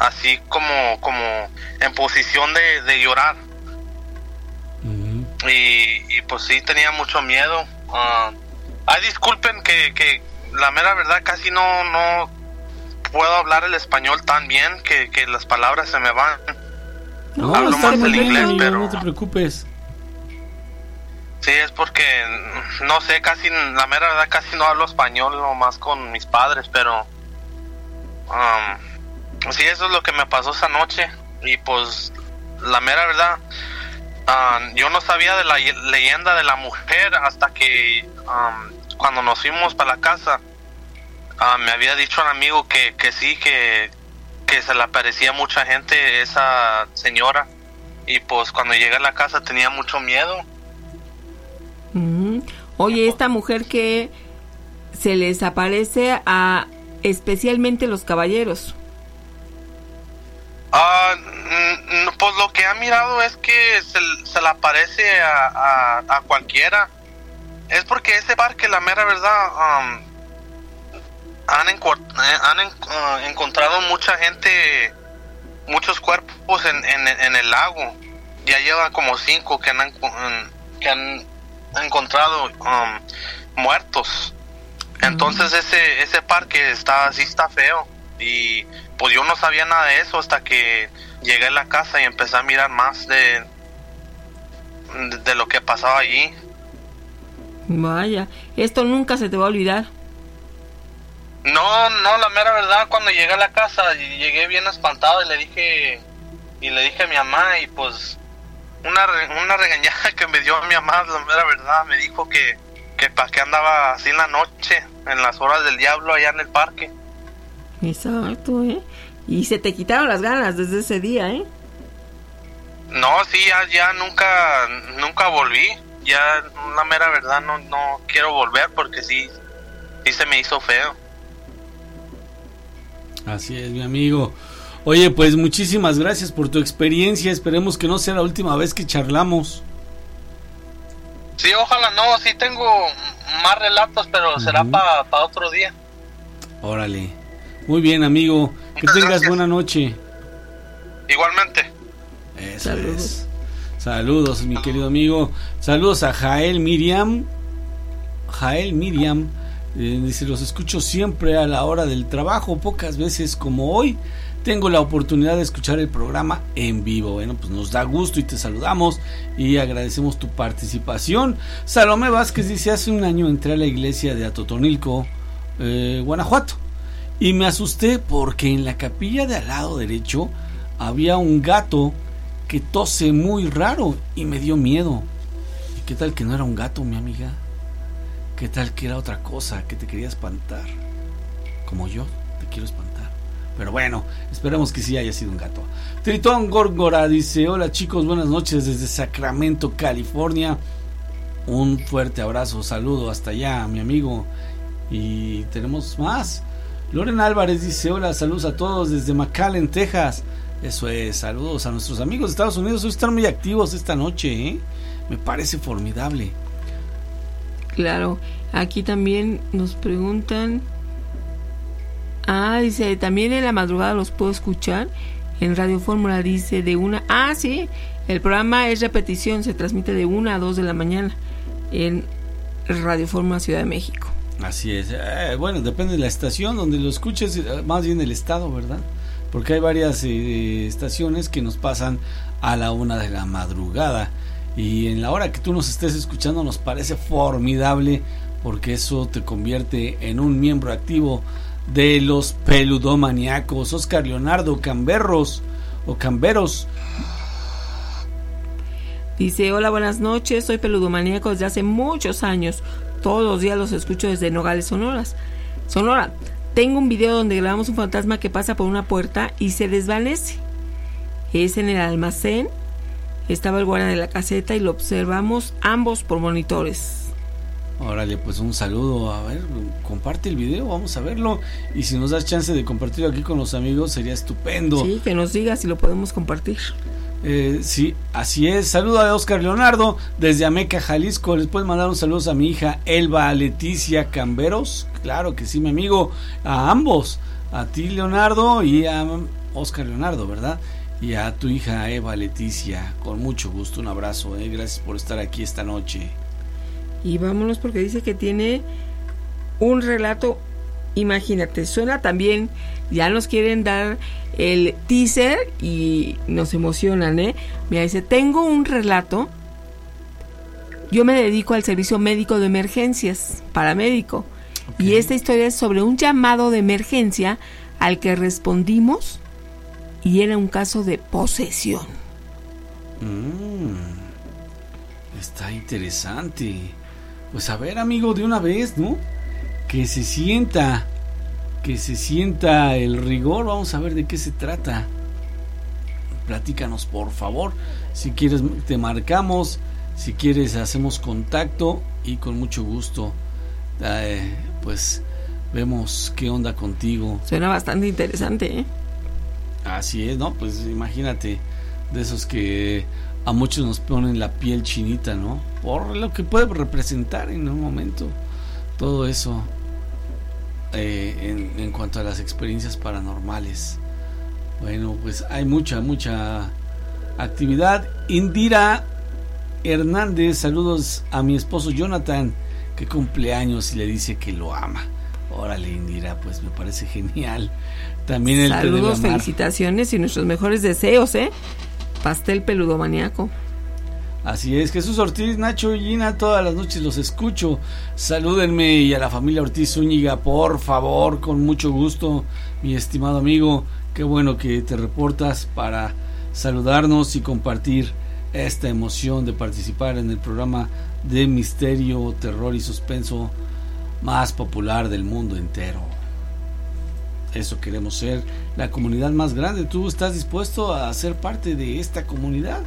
así como como en posición de, de llorar. Y, y, pues sí tenía mucho miedo. Ah, ay disculpen que, que la mera verdad casi no no puedo hablar el español tan bien que, que las palabras se me van. No, hablo más el bien, inglés amigo, pero no te preocupes. Sí, es porque, no sé, casi, la mera verdad, casi no hablo español, más con mis padres, pero... um, sí, eso es lo que me pasó esa noche. Y pues, la mera verdad, ah, yo no sabía de la ye- leyenda de la mujer hasta que um, cuando nos fuimos para la casa, ah, me había dicho un amigo que, que sí, que, que se le aparecía mucha gente esa señora. Y pues cuando llegué a la casa tenía mucho miedo. Ujú. Oye, esta mujer que se les aparece a especialmente los caballeros. Mm, mm, pues lo que ha mirado es que se, se le aparece a, a, a cualquiera. Es porque ese parque, la mera verdad, um, han, enco- eh, han en- ah, encontrado mucha gente, muchos cuerpos en, en, en el lago. Ya lleva como cinco que han, que han encontrado um, muertos. Entonces ese ese parque está así está feo y pues yo no sabía nada de eso hasta que llegué a la casa y empecé a mirar más de de, de lo que pasaba allí. Vaya, esto nunca se te va a olvidar. No, no, la mera verdad cuando llegué a la casa y llegué bien espantado y le dije y le dije a mi mamá y pues una una regañada [LAUGHS] que me dio mi mamá, la mera verdad, me dijo que que para qué andaba así en la noche, en las horas del diablo allá en el parque. Exacto, ¿eh? Y se te quitaron las ganas desde ese día, ¿eh? No, sí, ya, ya nunca, nunca volví. Ya, la mera verdad, no, no quiero volver porque sí, sí se me hizo feo. Así es, mi amigo. Oye, pues muchísimas gracias por tu experiencia. Esperemos que no sea la última vez que charlamos. Sí, ojalá no, sí tengo más relatos, pero será para otro día. Órale. Muy bien, amigo. Que tengas buena noche. Igualmente. Eso es. Saludos, mi querido amigo. Saludos a Jael Miriam. Jael Miriam. eh, dice, los escucho siempre a la hora del trabajo, pocas veces como hoy. Tengo la oportunidad de escuchar el programa en vivo. Bueno, pues nos da gusto y te saludamos y agradecemos tu participación. Salomé Vázquez dice, hace un año entré a la iglesia de Atotonilco eh, Guanajuato. Y me asusté porque en la capilla de al lado derecho había un gato que tose muy raro y me dio miedo. ¿Y qué tal que no era un gato, mi amiga? ¿Qué tal que era otra cosa que te quería espantar? Como yo te quiero espantar. Pero bueno, esperemos que sí haya sido un gato. Tritón Gorgora dice, hola chicos, buenas noches desde Sacramento, California. Un fuerte abrazo, saludo hasta allá, mi amigo. Y tenemos más. Loren Álvarez dice, hola, saludos a todos desde McAllen, Texas. Eso es, saludos a nuestros amigos de Estados Unidos. Están muy activos esta noche, ¿eh? Me parece formidable. Claro, aquí también nos preguntan. Ah, dice, también en la madrugada los puedo escuchar. En Radio Fórmula dice de una. Ah, sí, el programa es repetición, se transmite de una a dos de la mañana en Radio Fórmula Ciudad de México. Así es. Eh, bueno, depende de la estación donde lo escuches, eh, más bien el estado, ¿verdad? Porque hay varias eh, estaciones que nos pasan a la una de la madrugada. Y en la hora que tú nos estés escuchando nos parece formidable porque eso te convierte en un miembro activo de los peludomaniacos. Oscar Leonardo Camberros o Camberos. Dice, hola, buenas noches, soy peludomaniaco desde hace muchos años. Todos los días los escucho desde Nogales, Sonoras. Sonora. Tengo un video donde grabamos un fantasma que pasa por una puerta y se desvanece. Es en el almacén. Estaba el guardia de la caseta y lo observamos ambos por monitores. Órale, pues un saludo. A ver, comparte el video, vamos a verlo. Y si nos das chance de compartirlo aquí con los amigos, sería estupendo. Sí, que nos diga si lo podemos compartir. Eh, sí, así es. Saludo a Oscar Leonardo desde Ameca, Jalisco. Les puedes mandar un saludo a mi hija Elba Leticia Camberos. Claro que sí, mi amigo. A ambos. A ti, Leonardo, y a Oscar Leonardo, ¿verdad? Y a tu hija Eva Leticia. Con mucho gusto. Un abrazo. Eh. Gracias por estar aquí esta noche. Y vámonos porque dice que tiene un relato. Imagínate, suena también. Ya nos quieren dar el teaser y nos emocionan, ¿eh? Mira, dice: Tengo un relato. Yo me dedico al servicio médico de emergencias, paramédico. Y esta historia es sobre un llamado de emergencia al que respondimos y era un caso de posesión. Mm, está interesante. Pues a ver, amigo, de una vez, ¿no? Que se sienta, que se sienta el rigor. Vamos a ver de qué se trata. Platícanos, por favor. Si quieres, te marcamos. Si quieres, hacemos contacto y con mucho gusto, eh, pues vemos qué onda contigo. Suena bastante interesante, ¿eh? Así es, ¿no? Pues imagínate, de esos que a muchos nos ponen la piel chinita, ¿no? Por lo que puede representar en un momento todo eso eh, en, en, cuanto a las experiencias paranormales. Bueno, pues hay mucha, mucha actividad. Indira Hernández, saludos a mi esposo Jonathan, que cumpleaños y le dice que lo ama. Órale, Indira, pues me parece genial. También el Saludos, felicitaciones y nuestros mejores deseos, ¿eh? Pastel peludo maníaco. Así es, Jesús Ortiz, Nacho y Gina, todas las noches los escucho. Salúdenme y a la familia Ortiz Zúñiga, por favor, con mucho gusto, mi estimado amigo. Qué bueno que te reportas para saludarnos y compartir esta emoción de participar en el programa de misterio, terror y suspenso más popular del mundo entero. Eso queremos ser, la comunidad más grande. ¿Tú estás dispuesto a ser parte de esta comunidad?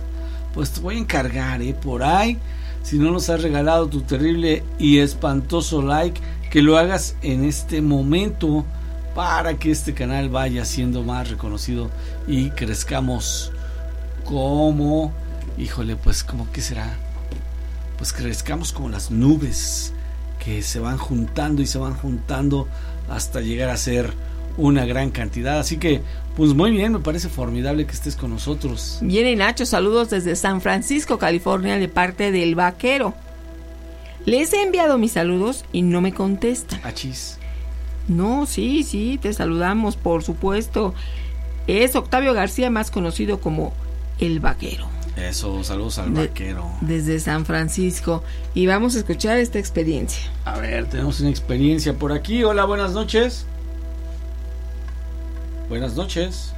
Pues te voy a encargar, ¿eh? Por ahí, si no nos has regalado tu terrible y espantoso like, que lo hagas en este momento para que este canal vaya siendo más reconocido y crezcamos como, híjole, pues como que será, pues crezcamos como las nubes que se van juntando y se van juntando hasta llegar a ser una gran cantidad. Así que, pues muy bien, me parece formidable que estés con nosotros. Viene Nacho, saludos desde San Francisco, California, de parte del vaquero. Les he enviado mis saludos y no me contestan. Achis. No, sí, sí, te saludamos, por supuesto. Es Octavio García, más conocido como el vaquero. Eso, saludos al De- vaquero. desde San Francisco. Y vamos a escuchar esta experiencia. A ver, tenemos una experiencia por aquí. Hola, buenas noches. Buenas noches.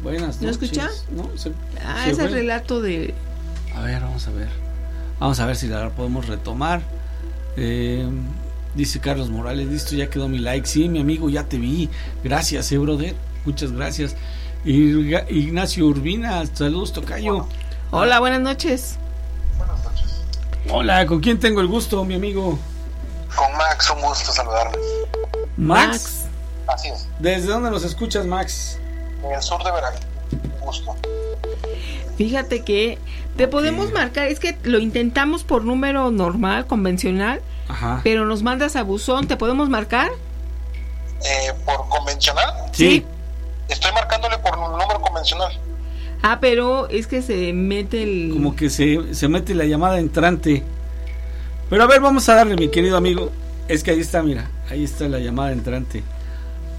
Buenas ¿No noches. escucha? No, se- Ah, se es el fue. relato de... A ver, vamos a ver. Vamos a ver si la podemos retomar. Eh, dice Carlos Morales, listo, ya quedó mi like. Sí, mi amigo, ya te vi. Gracias, eh, brother. Muchas gracias. Ignacio Urbina, saludos, Tocayo. Hola, buenas noches. Hola, ¿con quién tengo el gusto, mi amigo? Con Max, un gusto saludarles. Max. Así es, ¿Desde dónde nos escuchas, Max? en el sur de Veracruz. Fíjate que te podemos marcar, es que lo intentamos por número normal, convencional, Ajá. pero nos mandas a buzón, ¿te podemos marcar? Eh, ¿Por convencional? Sí. Estoy marcándole por un número convencional. Ah, pero es que se mete el... Como que se, se mete la llamada entrante. Pero a ver, vamos a darle, mi querido amigo. Es que ahí está, mira, ahí está la llamada entrante.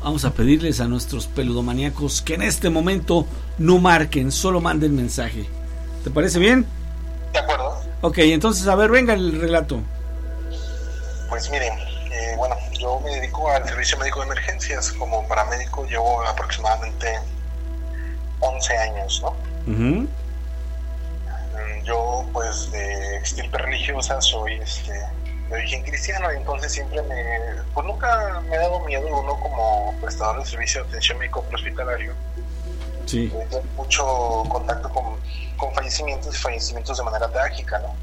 Vamos a pedirles a nuestros peludomaníacos que en este momento no marquen, solo manden mensaje. ¿Te parece bien? De acuerdo. Ok, entonces a ver, venga el relato. Pues miren, eh, bueno, yo me dedico al servicio médico de emergencias. Como paramédico llevo aproximadamente 11 años, ¿no? Mm, Yo, pues, de estirpe religiosa, soy este, de origen cristiano, y entonces siempre me. Pues nunca me ha dado miedo uno como prestador de servicio de atención médico hospitalario. Sí. Eh, mucho contacto con, con fallecimientos y fallecimientos de manera trágica, ¿no?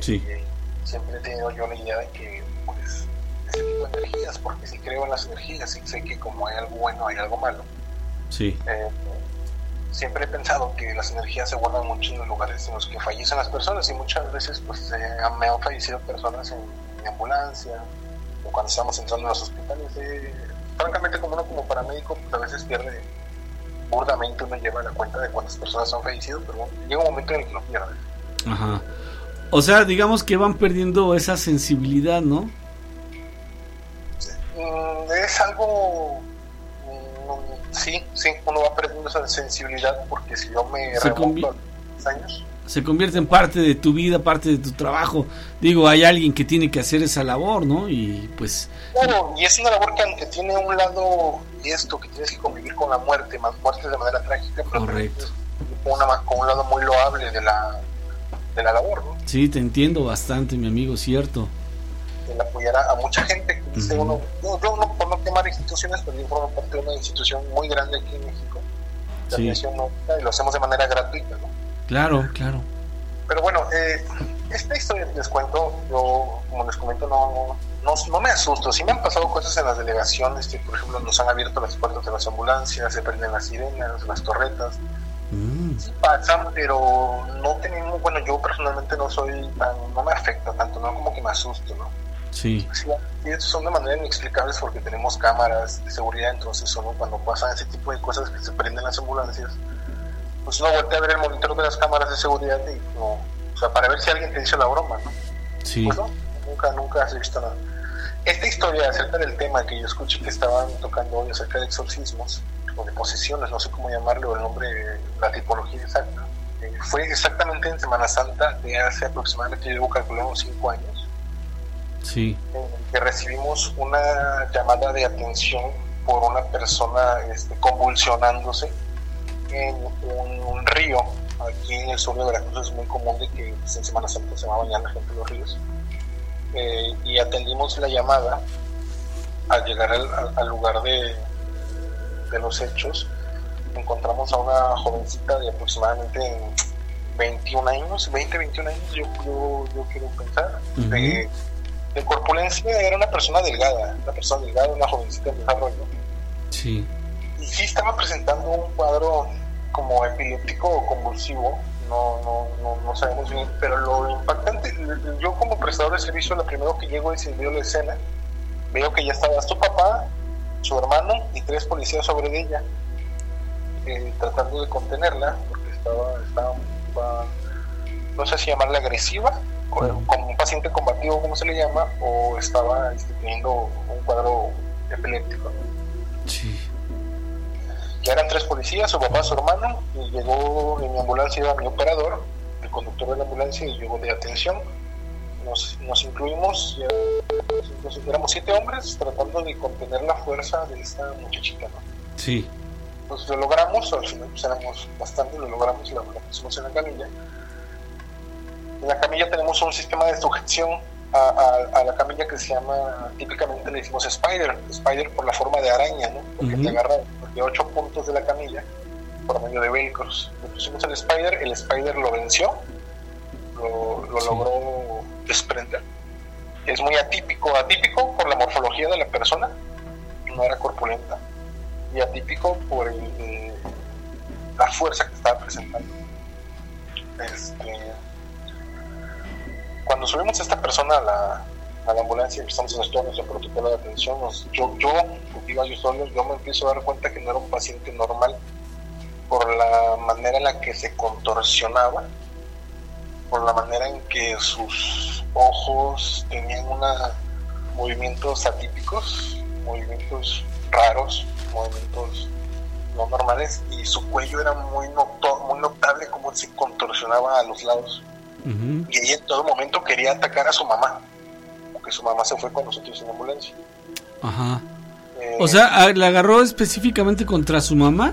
Sí. Y siempre he tenido yo la idea de que, pues, este tipo de energías, porque si creo en las energías y sé que como hay algo bueno, hay algo malo. Sí. Eh, siempre he pensado que las energías se guardan mucho en los lugares en los que fallecen las personas y muchas veces pues eh, me han fallecido personas en, en ambulancia o cuando estamos entrando a los hospitales. eh, francamente como uno como paramédico pues, a veces pierde burdamente uno lleva la cuenta de cuántas personas han fallecido, pero bueno, llega un momento en el que lo pierde. Ajá. O sea, digamos que van perdiendo esa sensibilidad, ¿no? Mm, es algo sí, sí, uno va perdiendo esa sensibilidad porque si yo me Se remonto a los años Se convierte en parte de tu vida, parte de tu trabajo. Digo, hay alguien que tiene que hacer esa labor, ¿no? Y pues, Claro, y es una labor que aunque tiene un lado esto, que tienes que convivir con la muerte, más muerte de manera trágica, pero correcto. una, con un lado muy loable de la, de la labor, ¿no? Sí, te entiendo bastante, mi amigo, cierto. El apoyar a, a mucha gente que dice uno, no, yo no, por no quemar instituciones, pero yo formo parte de una institución muy grande aquí en México, de Sí. y lo hacemos de manera gratuita, ¿no? Claro, claro. Pero bueno, eh, esta historia que les cuento, yo, como les comento, no, no, no me asusto. Sí me han pasado cosas en las delegaciones, que por ejemplo nos han abierto las puertas de las ambulancias, se prenden las sirenas, las torretas. Sí pasan, pero no tenemos, bueno, yo personalmente no soy tan, no me afecta tanto, no como que me asusto, ¿no? Sí. Sí, y estos son de manera inexplicables porque tenemos cámaras de seguridad, entonces uno cuando pasan ese tipo de cosas que se prenden las ambulancias, pues uno voltea a ver el monitor de las cámaras de seguridad y no, o sea, para ver si alguien te dice la broma, ¿no? Sí. Pues no, nunca, nunca has visto nada. Esta historia acerca del tema que yo escuché que estaban tocando hoy acerca de exorcismos o de posesiones, no sé cómo llamarlo, el nombre, la tipología exacta, eh, fue exactamente en Semana Santa de hace aproximadamente, yo debo calcular unos 5 años Sí. que recibimos una llamada de atención por una persona este, convulsionándose en un, un río. Aquí en el sur de Veracruz es muy común de que pues, en Semana Santa se va a bañar la gente en los ríos. Eh, y atendimos la llamada al llegar al, lugar de, de los hechos. Encontramos a una jovencita de aproximadamente 21 años, 20, 21 años, yo, yo, yo quiero pensar. De, de corpulencia era una persona delgada, una persona delgada, una jovencita en desarrollo. Sí. Y sí estaba presentando un cuadro como epiléptico o convulsivo, no, no, no, no sabemos bien, pero lo impactante, yo como prestador de servicio, lo primero que llego es y veo la escena, veo que ya estaba su papá, su hermano y tres policías sobre ella, eh, tratando de contenerla, porque estaba, estaba, estaba, no sé si llamarla agresiva, o como un paciente combativo, como se le llama, o estaba este, teniendo un cuadro epiléptico. Sí. Ya eran tres policías, su papá, su hermano, y llegó en mi ambulancia, iba mi operador, el conductor de la ambulancia, y llegó de atención. Nos, nos incluimos, ya, entonces, éramos siete hombres tratando de contener la fuerza de esta muchachita, ¿no? Sí. Pues lo logramos, al final pues éramos bastante, lo logramos, la pusimos en la camilla. En la camilla tenemos un sistema de sujeción a, a- a la camilla que se llama, típicamente le decimos spider, spider por la forma de araña, ¿no? Porque te agarra de ocho puntos de la camilla por medio de velcros. Le pusimos el spider, el spider lo venció, lo, lo logró desprender. Es muy atípico, atípico por la morfología de la persona, no era corpulenta, y atípico por el, eh, la fuerza que estaba presentando. Este, cuando subimos a esta persona a la, a la ambulancia y empezamos a hacer nuestro protocolo de atención, nos- yo, yo, iba yo solo, yo me empiezo a dar cuenta que no era un paciente normal por la manera en la que se contorsionaba, por la manera en que sus ojos tenían una movimientos atípicos, movimientos raros, movimientos no normales y su cuello era muy, noto- muy notable como se contorsionaba a los lados y ella en todo momento quería atacar a su mamá porque su mamá se fue con nosotros en la ambulancia Ajá. Eh, O sea, ¿la agarró específicamente contra su mamá?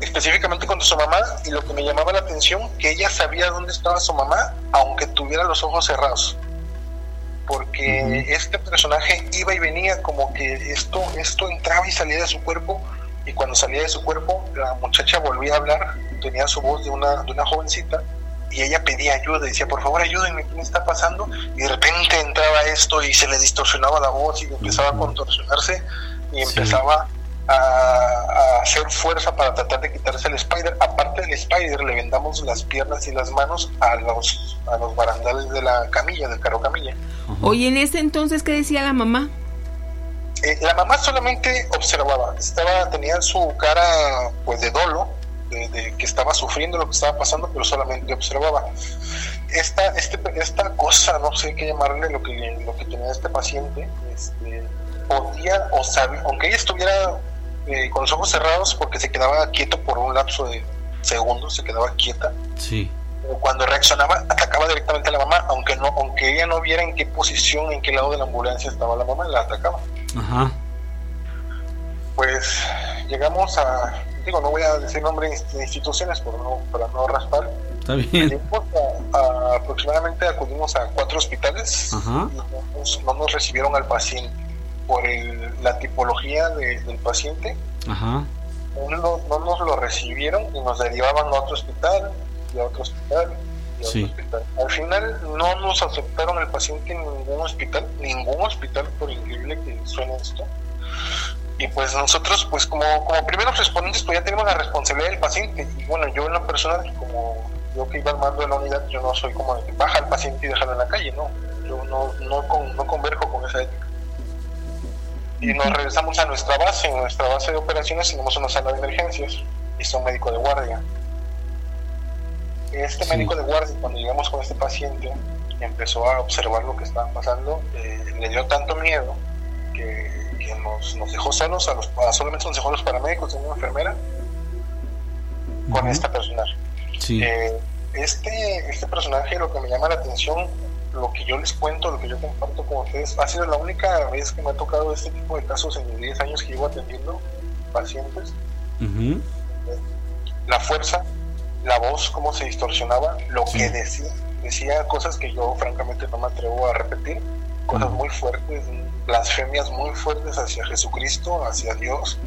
específicamente contra su mamá y lo que me llamaba la atención que ella sabía dónde estaba su mamá aunque tuviera los ojos cerrados porque este personaje iba y venía como que esto esto entraba y salía de su cuerpo y cuando salía de su cuerpo la muchacha volvía a hablar tenía su voz de una de una jovencita y ella pedía ayuda decía por favor ayúdenme qué me está pasando y de repente entraba esto y se le distorsionaba la voz y empezaba a contorsionarse y empezaba a, a hacer fuerza para tratar de quitarse el spider. Aparte del spider, le vendamos las piernas y las manos a los, a los barandales de la camilla, del carro camilla. Oye, en ese entonces, ¿qué decía la mamá? Eh, la mamá solamente observaba, estaba, tenía su cara pues de dolo, de, de que estaba sufriendo lo que estaba pasando, pero solamente observaba. Esta, este, esta cosa, no sé qué llamarle, lo que, lo que tenía este paciente, este, podía o sabía, aunque ella estuviera eh, con los ojos cerrados porque se quedaba quieto por un lapso de segundos, se quedaba quieta, Sí. pero cuando reaccionaba atacaba directamente a la mamá, aunque no, aunque ella no viera en qué posición, en qué lado de la ambulancia estaba la mamá, la atacaba Ajá. pues llegamos a, digo, no voy a decir nombres de instituciones por no, para no raspar. Está bien. Llegamos a- a- aproximadamente acudimos a cuatro hospitales Ajá. y no nos, no nos recibieron al paciente por el- la tipología de- del paciente. Ajá. No, no- no nos lo recibieron y nos derivaban a otro hospital y a otro hospital y a Sí. otro hospital. Al final no nos aceptaron el paciente en ningún hospital, ningún hospital, por increíble que suene esto. Y pues nosotros, pues como, como primeros respondientes, pues ya tenemos la responsabilidad del paciente. Y bueno, yo en lo personal, como yo que iba al mando de la unidad, yo no soy como de que baja al paciente y déjalo en la calle, no. Yo no, no, con- no converjo con esa ética. Y nos regresamos a nuestra base. En nuestra base de operaciones tenemos una sala de emergencias y está un médico de guardia. Este médico de guardia, cuando llegamos con este paciente, empezó a observar lo que estaba pasando, eh, le dio tanto miedo que nos, nos dejó solos, a los, a solamente nos dejó los paramédicos y una enfermera con esta personaje. Sí. Eh, este, este personaje, lo que me llama la atención, lo que yo les cuento, lo que yo comparto con ustedes, ha sido la única vez que me ha tocado este tipo de casos en mis 10 años que llevo atendiendo pacientes. Ujú. La fuerza, la voz, cómo se distorsionaba, lo que decía. Decía cosas que yo francamente no me atrevo a repetir, cosas muy fuertes, blasfemias muy fuertes hacia Jesucristo, hacia Dios.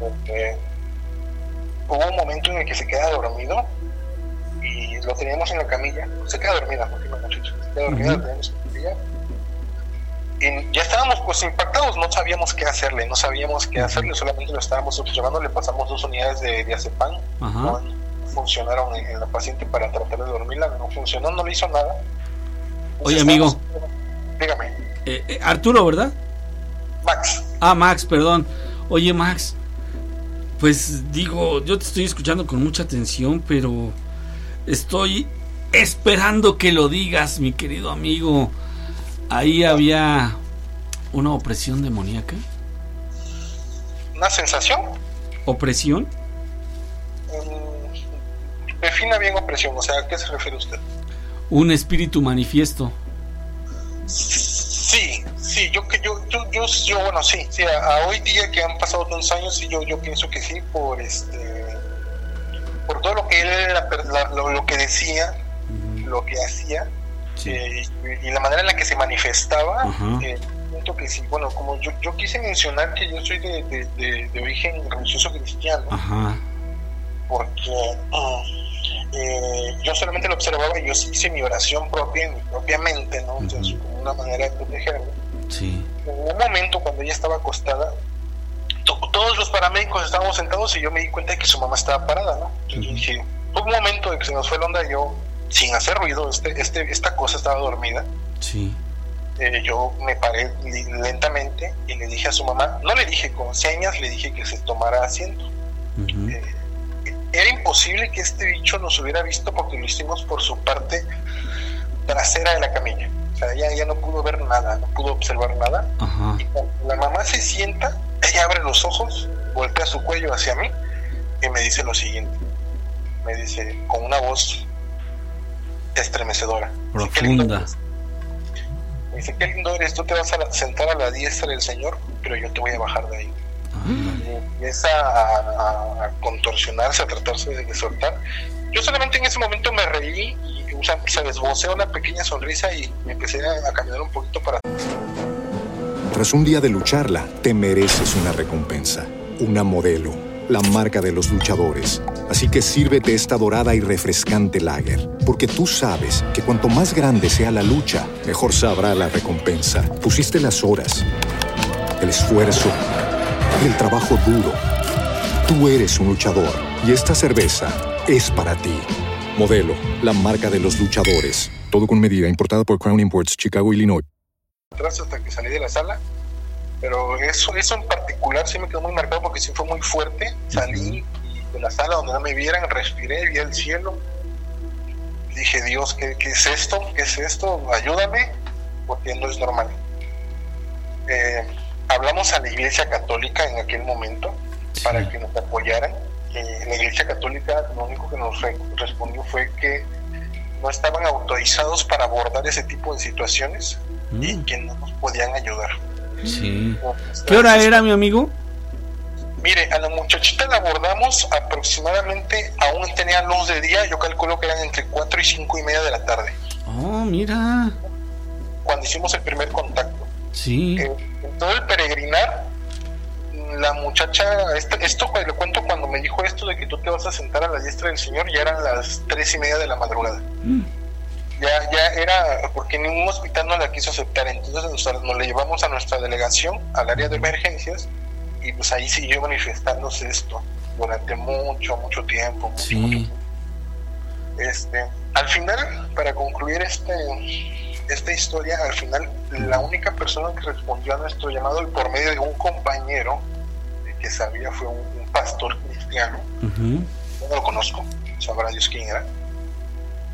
porque hubo un momento en el que se queda dormido y lo teníamos en la camilla, se queda dormida, porque no muchacho, se queda dormida, lo teníamos en la camilla. Y ya estábamos pues impactados, no sabíamos qué hacerle, no sabíamos qué hacerle, solamente lo estábamos observando, le pasamos dos unidades de diazepam, no funcionaron en, en la paciente para tratar de dormirla, no funcionó, no le hizo nada. Oye, amigo. Dígame, Eh, eh, Arturo, ¿verdad? Max. Ah, Max, perdón. Oye, Max. Pues digo, yo te estoy escuchando con mucha atención, pero estoy esperando que lo digas, mi querido amigo. Ahí había una opresión demoníaca. una sensación ¿Opresión? Mm, defina bien opresión, o sea, ¿a qué se refiere usted? Un espíritu manifiesto. Sí, sí, yo que yo, yo, yo, yo, bueno, sí, sí, a, a hoy día que han pasado dos años, sí, yo, yo pienso que sí, por este, por todo lo que él per- la- lo, lo que decía, lo que hacía, eh, y, y la manera en la que se manifestaba, eh, que sí, bueno, como yo, yo quise mencionar que yo soy de, de, de- de origen religioso cristiano, porque ah, eh, yo solamente lo observaba y yo sí hice mi oración propia, en mi propia mente, ¿no? Entonces, como una manera de protegerme. Sí. En un momento cuando ella estaba acostada, to- todos los paramédicos estábamos sentados y yo me di cuenta de que su mamá estaba parada, ¿no? Yo dije, un momento de que se nos fue la onda, yo, sin hacer ruido, este, este, esta cosa estaba dormida, Sí. eh, yo me paré lentamente y le dije a su mamá, no le dije con señas, le dije que se tomara asiento. Eh, era imposible que este bicho nos hubiera visto porque lo hicimos por su parte trasera de la camilla. O sea, ella, ella no pudo ver nada, no pudo observar nada. Ajá. Y cuando la mamá se sienta, ella abre los ojos, voltea su cuello hacia mí y me dice lo siguiente. Me dice con una voz estremecedora. Dice, "Qué lindo Profunda. eres". Me dice, qué lindo eres, tú te vas a sentar a la diestra del Señor, pero yo te voy a bajar de ahí. Y empieza a, a- a contorsionarse, a tratarse de soltar. Yo solamente en ese momento me reí y se desboceó una pequeña sonrisa y me empecé a, a caminar un poquito para Tras un día de lucharla, te mereces una recompensa, una modelo, la marca de los luchadores. Así que sírvete esta dorada y refrescante lager, porque tú sabes que cuanto más grande sea la lucha, mejor sabrá la recompensa. Pusiste las horas, el esfuerzo, el trabajo duro. Tú eres un luchador y esta cerveza es para ti. Modelo, la marca de los luchadores. Todo con medida, importada por Crown Imports, Chicago, Illinois. atrás hasta que salí de la sala. Pero eso, eso en particular sí me quedó muy marcado porque sí fue muy fuerte. Salí de la sala donde no me vieran, respiré, vi el cielo. Dije, Dios, ¿qué, qué es esto? ¿Qué es esto? Ayúdame, porque no es normal. Eh, hablamos a la Iglesia Católica en aquel momento para que nos apoyaran. Eh, la Iglesia Católica lo único que nos re- respondió fue que no estaban autorizados para abordar ese tipo de situaciones y que no nos podían ayudar. Sí. ¿Qué hora era, mi amigo? Mire, a la muchachita la abordamos aproximadamente, aún tenía luz de día, yo calculo que eran entre 4 y 5 y media de la tarde, Oh, mira. cuando hicimos el primer contacto. Sí. Eh, en todo el peregrinar, la muchacha, esto, esto pues, le cuento cuando me dijo esto de que tú te vas a sentar a la diestra del Señor, ya eran las 3 y media de la madrugada. Ya, ya era, porque ningún hospital no la quiso aceptar, entonces nos, nos la llevamos a nuestra delegación, al área de emergencias, y pues ahí siguió manifestándose esto durante mucho, mucho tiempo. mucho, Sí. este, al final, para concluir este, esta historia, al final la única persona que respondió a nuestro llamado y por medio de un compañero que sabía fue un, un pastor cristiano, yo no lo conozco, sabrá Dios quién era.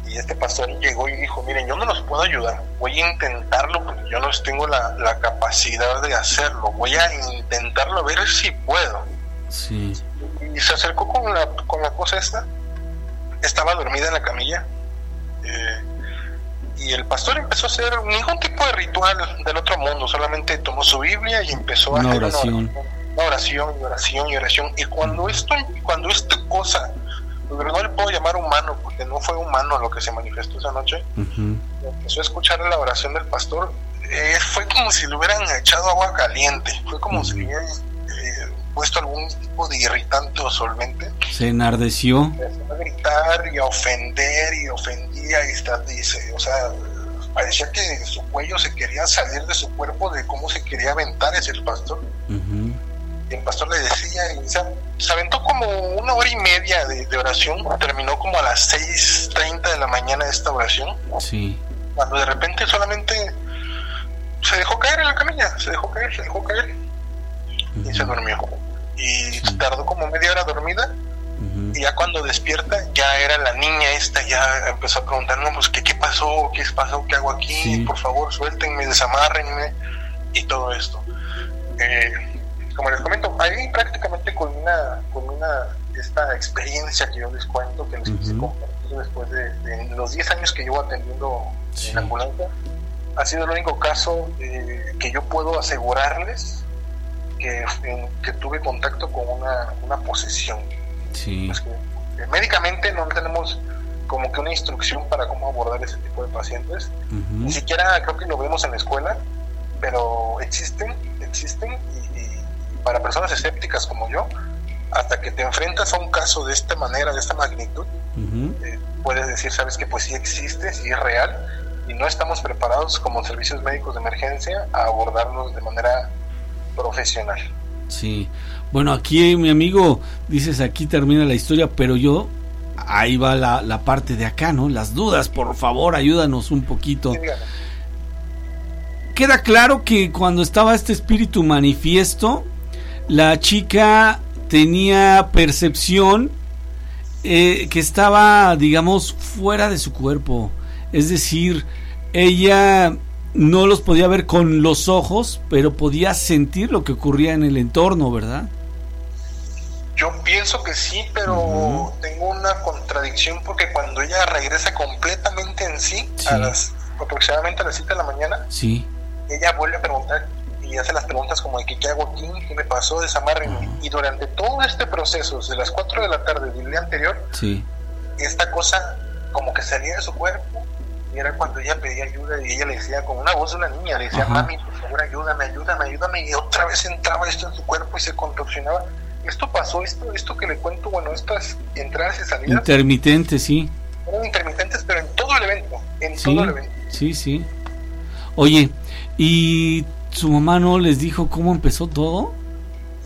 Y este pastor llegó y dijo, miren, yo no los puedo ayudar, voy a intentarlo porque yo no tengo la, la capacidad de hacerlo, voy a intentarlo a ver si puedo. Sí. Y se acercó con la, con la cosa esta, estaba dormida en la camilla, eh, y el pastor empezó a hacer ningún tipo de ritual del otro mundo, solamente tomó su Biblia y empezó a Una hacer oración. una oración y oración y oración. Y cuando esto, cuando esta cosa, no le puedo llamar humano, porque no fue humano lo que se manifestó esa noche, empezó a escuchar la oración del pastor, eh, fue como si le hubieran echado agua caliente, fue como si le hubieran puesto algún tipo de irritante o solvente Se enardeció. empezó a gritar y a ofender y ofendía y está, dice, o sea, parecía que su cuello se quería salir de su cuerpo de cómo se quería aventar ese el pastor. Y el pastor le decía, y se, se aventó como una hora y media de, de oración, terminó como a las 6.30 de la mañana esta oración, Sí. cuando de repente solamente se dejó caer en la camilla, se dejó caer, se dejó caer y se durmió. Y tardó como media hora dormida y ya cuando despierta ya era la niña esta, ya empezó a preguntar, no, pues ¿qué, qué pasó? ¿Qué pasó? ¿Qué hago aquí? Por favor, suéltenme, desamárrenme y todo esto. Eh, como les comento, ahí prácticamente culmina, culmina esta experiencia que yo les cuento, que les quise compartir después de, de los 10 años que llevo atendiendo en ambulancia. Ha sido el único caso eh, que yo puedo asegurarles que, en- que tuve contacto con una, una posesión. Sí. Pues que, eh, médicamente no tenemos como que una instrucción para cómo abordar ese tipo de pacientes. Ni siquiera creo que lo vemos en la escuela, pero existen, existen y, y- para personas escépticas como yo, hasta que te enfrentas a un caso de esta manera, de esta magnitud, eh, puedes decir, sabes que pues sí existe, sí es real, y no estamos preparados como servicios médicos de emergencia a abordarlos de manera profesional. Sí. Bueno, aquí mi amigo, dices aquí termina la historia, pero yo, ahí va la, la parte de acá, ¿no? Las dudas, por favor, ayúdanos un poquito. Queda claro que cuando estaba este espíritu manifiesto, la chica tenía percepción eh, que estaba, digamos, fuera de su cuerpo. Es decir, ella no los podía ver con los ojos, pero podía sentir lo que ocurría en el entorno, ¿verdad? Yo pienso que sí, pero tengo una contradicción porque cuando ella regresa completamente en sí, a las aproximadamente a las 7 de la mañana, Sí. ella vuelve a preguntar y hace las preguntas como de que qué hago aquí, qué me pasó, desamárrenme. Y durante todo este proceso, desde las 4 de la tarde del día anterior, Sí. esta cosa como que salía de su cuerpo y era cuando ella pedía ayuda y ella le decía con una voz de una niña, le decía, Ajá. mami, por favor, ayúdame, ayúdame, ayúdame, y otra vez entraba esto en su cuerpo y se contorsionaba. Esto pasó, esto, esto que le cuento, bueno, estas entradas y salidas Intermitente, sí. fueron intermitentes, pero en todo el evento, en Sí, todo el evento. sí, sí. Oye, ¿y su mamá no les dijo cómo empezó todo?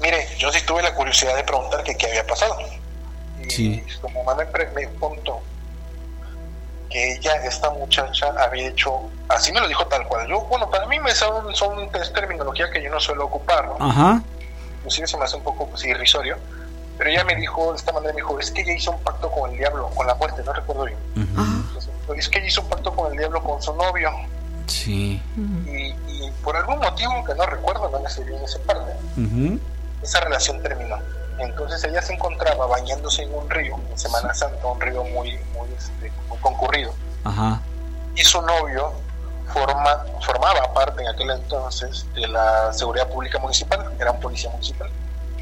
Mire, yo sí tuve la curiosidad de preguntar que qué había pasado. Sí. Su mamá me, me contó que ella, esta muchacha, había hecho, así me lo dijo tal cual. Yo, bueno, para mí me son, son es terminología que yo no suelo ocupar, ¿no? Ajá. Inclusive se me hace un poco pues, irrisorio. Pero ella me dijo de esta manera, me dijo, es que ella hizo un pacto con el diablo, con la muerte, no recuerdo bien. Entonces, Es que ella hizo un pacto con el diablo con su novio. Sí. Y, y por algún motivo que no recuerdo, no me sé bien esa parte, esa relación terminó. Entonces ella se encontraba bañándose en un río en Semana Santa, un río muy, muy, este, muy concurrido. Ajá. Y su novio forma, formaba parte en aquel entonces de la seguridad pública municipal, era un policía municipal.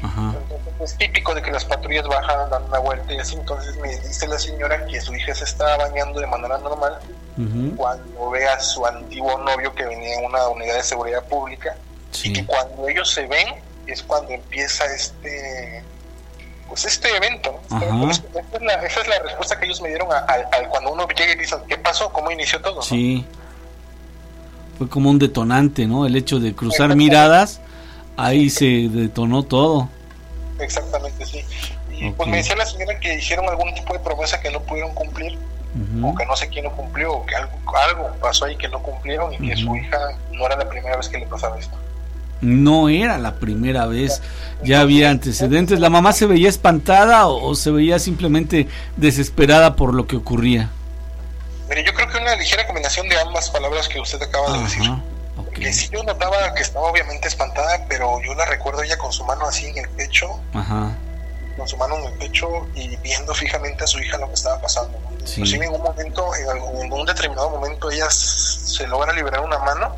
Ajá. Entonces es típico de que las patrullas bajan, dan una vuelta y así. Entonces me dice la señora que su hija se estaba bañando de manera normal Ujú. cuando ve a su antiguo novio que venía en una unidad de seguridad pública y que cuando ellos se ven es cuando empieza este pues este evento. Esa, es la, esa es la respuesta que ellos me dieron a, a- a cuando uno llega y dice ¿qué pasó? ¿cómo inició todo? Sí. Fue como un detonante, ¿no? El hecho de cruzar miradas, ahí se detonó todo. exactamente sí y pues me decía la señora que hicieron algún tipo de promesa que no pudieron cumplir Ujú. o que no sé quién no cumplió o que algo, algo pasó ahí que no cumplieron y que su hija no era la primera vez que le pasaba esto No era la primera vez, ya había antecedentes. ¿La mamá se veía espantada o, o se veía simplemente desesperada por lo que ocurría? Mire, yo creo que una ligera combinación de ambas palabras que usted acaba de decir. Que sí yo notaba que estaba obviamente espantada, pero yo la recuerdo ella con su mano así en el pecho, Ajá. con su mano en el pecho y viendo fijamente a su hija lo que estaba pasando. Sí. Inclusive en un momento, en, algún- en un determinado momento, ella se logra liberar una mano.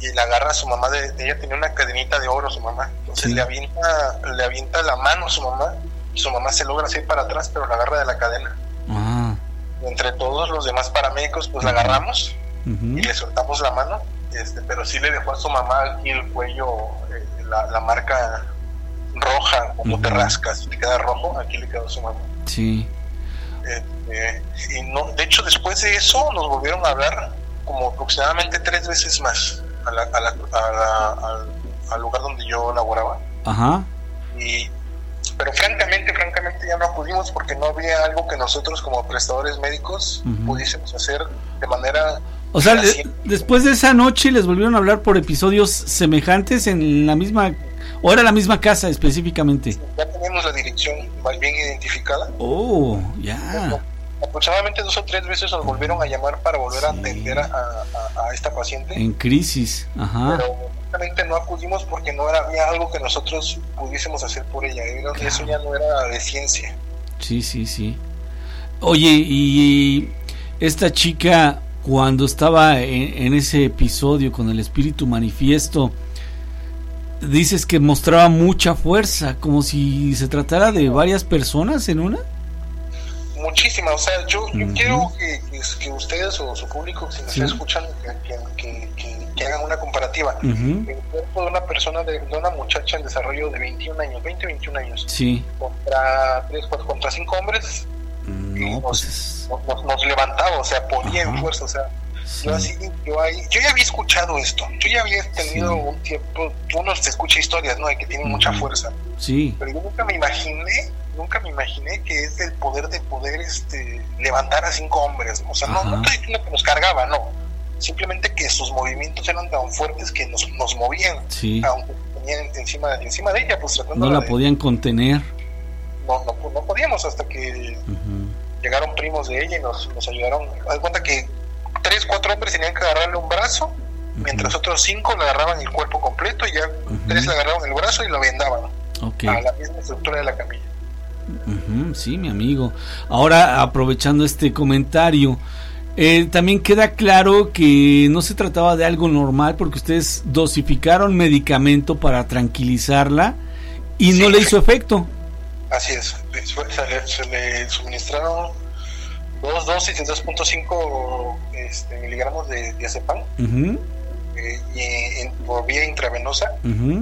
Y la agarra a su mamá. De, ella tenía una cadenita de oro, su mamá. Entonces Sí. le, avienta, le avienta la mano a su mamá y su mamá se logra hacer para atrás, pero la agarra de la cadena. Ah. Entre todos los demás paramédicos, pues la agarramos y le soltamos la mano, este, pero sí le dejó a su mamá aquí el cuello, eh, la, la marca roja, como te Ujú. rascas y te queda rojo, aquí le quedó a su mamá. Sí. Este, y no, de hecho, después de eso nos volvieron a hablar como aproximadamente tres veces más a la- a la- a la- al, al lugar donde yo laboraba. Ajá. Y, pero francamente, francamente ya no acudimos porque no había algo que nosotros como prestadores médicos Ujú. pudiésemos hacer de manera O sea, de- después de esa noche les volvieron a hablar por episodios semejantes en la misma... ¿O era la misma casa específicamente? ya teníamos la dirección más bien identificada. Oh, ya. Aproximadamente dos o tres veces nos volvieron a llamar para volver a atender a, a- a esta paciente. En crisis. Ajá. Pero Exactamente, no acudimos porque no era había algo que nosotros pudiésemos hacer por ella. Era- Eso ya no era de ciencia. Sí, sí, sí. Oye, y esta chica cuando estaba en, en ese episodio con el espíritu manifiesto, dices que mostraba mucha fuerza, como si se tratara de varias personas en una. Muchísima, o sea, yo, yo quiero que, que- ustedes o su público, si nos Sí. está escuchando, que, que- que- hagan una comparativa. Ujú. El cuerpo de una persona, de, de una muchacha en desarrollo de 21 años, 20, 21 años, Sí. contra tres, cuatro, contra cinco hombres, No, pues es- nos, nos- nos levantaba, o sea, ponía en fuerza, o sea, yo así, yo ahí, yo ya había escuchado esto, yo ya había tenido un tiempo, uno se escucha historias, ¿no? De que tienen mucha fuerza, Sí. pero yo nunca me imaginé, nunca me imaginé que es el poder de poder, este, levantar a cinco hombres, o sea, no, no estoy diciendo que nos cargaba, no, simplemente que sus movimientos eran tan fuertes que nos, nos movían, Sí. aunque tenían encima, encima de ella, pues tratando No la de- podían contener. no, no, no podíamos hasta que llegaron primos de ella y nos, nos ayudaron. Haz cuenta que tres, cuatro hombres tenían que agarrarle un brazo, mientras otros cinco le agarraban el cuerpo completo y ya tres le agarraban el brazo y lo vendaban Ok. a la misma estructura de la camilla. Sí, mi amigo. Ahora, aprovechando este comentario, eh, también queda claro que no se trataba de algo normal porque ustedes dosificaron medicamento para tranquilizarla y no le hizo efecto. Así es, se le, se le suministraron dos dosis de 2.5 este, miligramos de diazepam eh, y en- por vía intravenosa,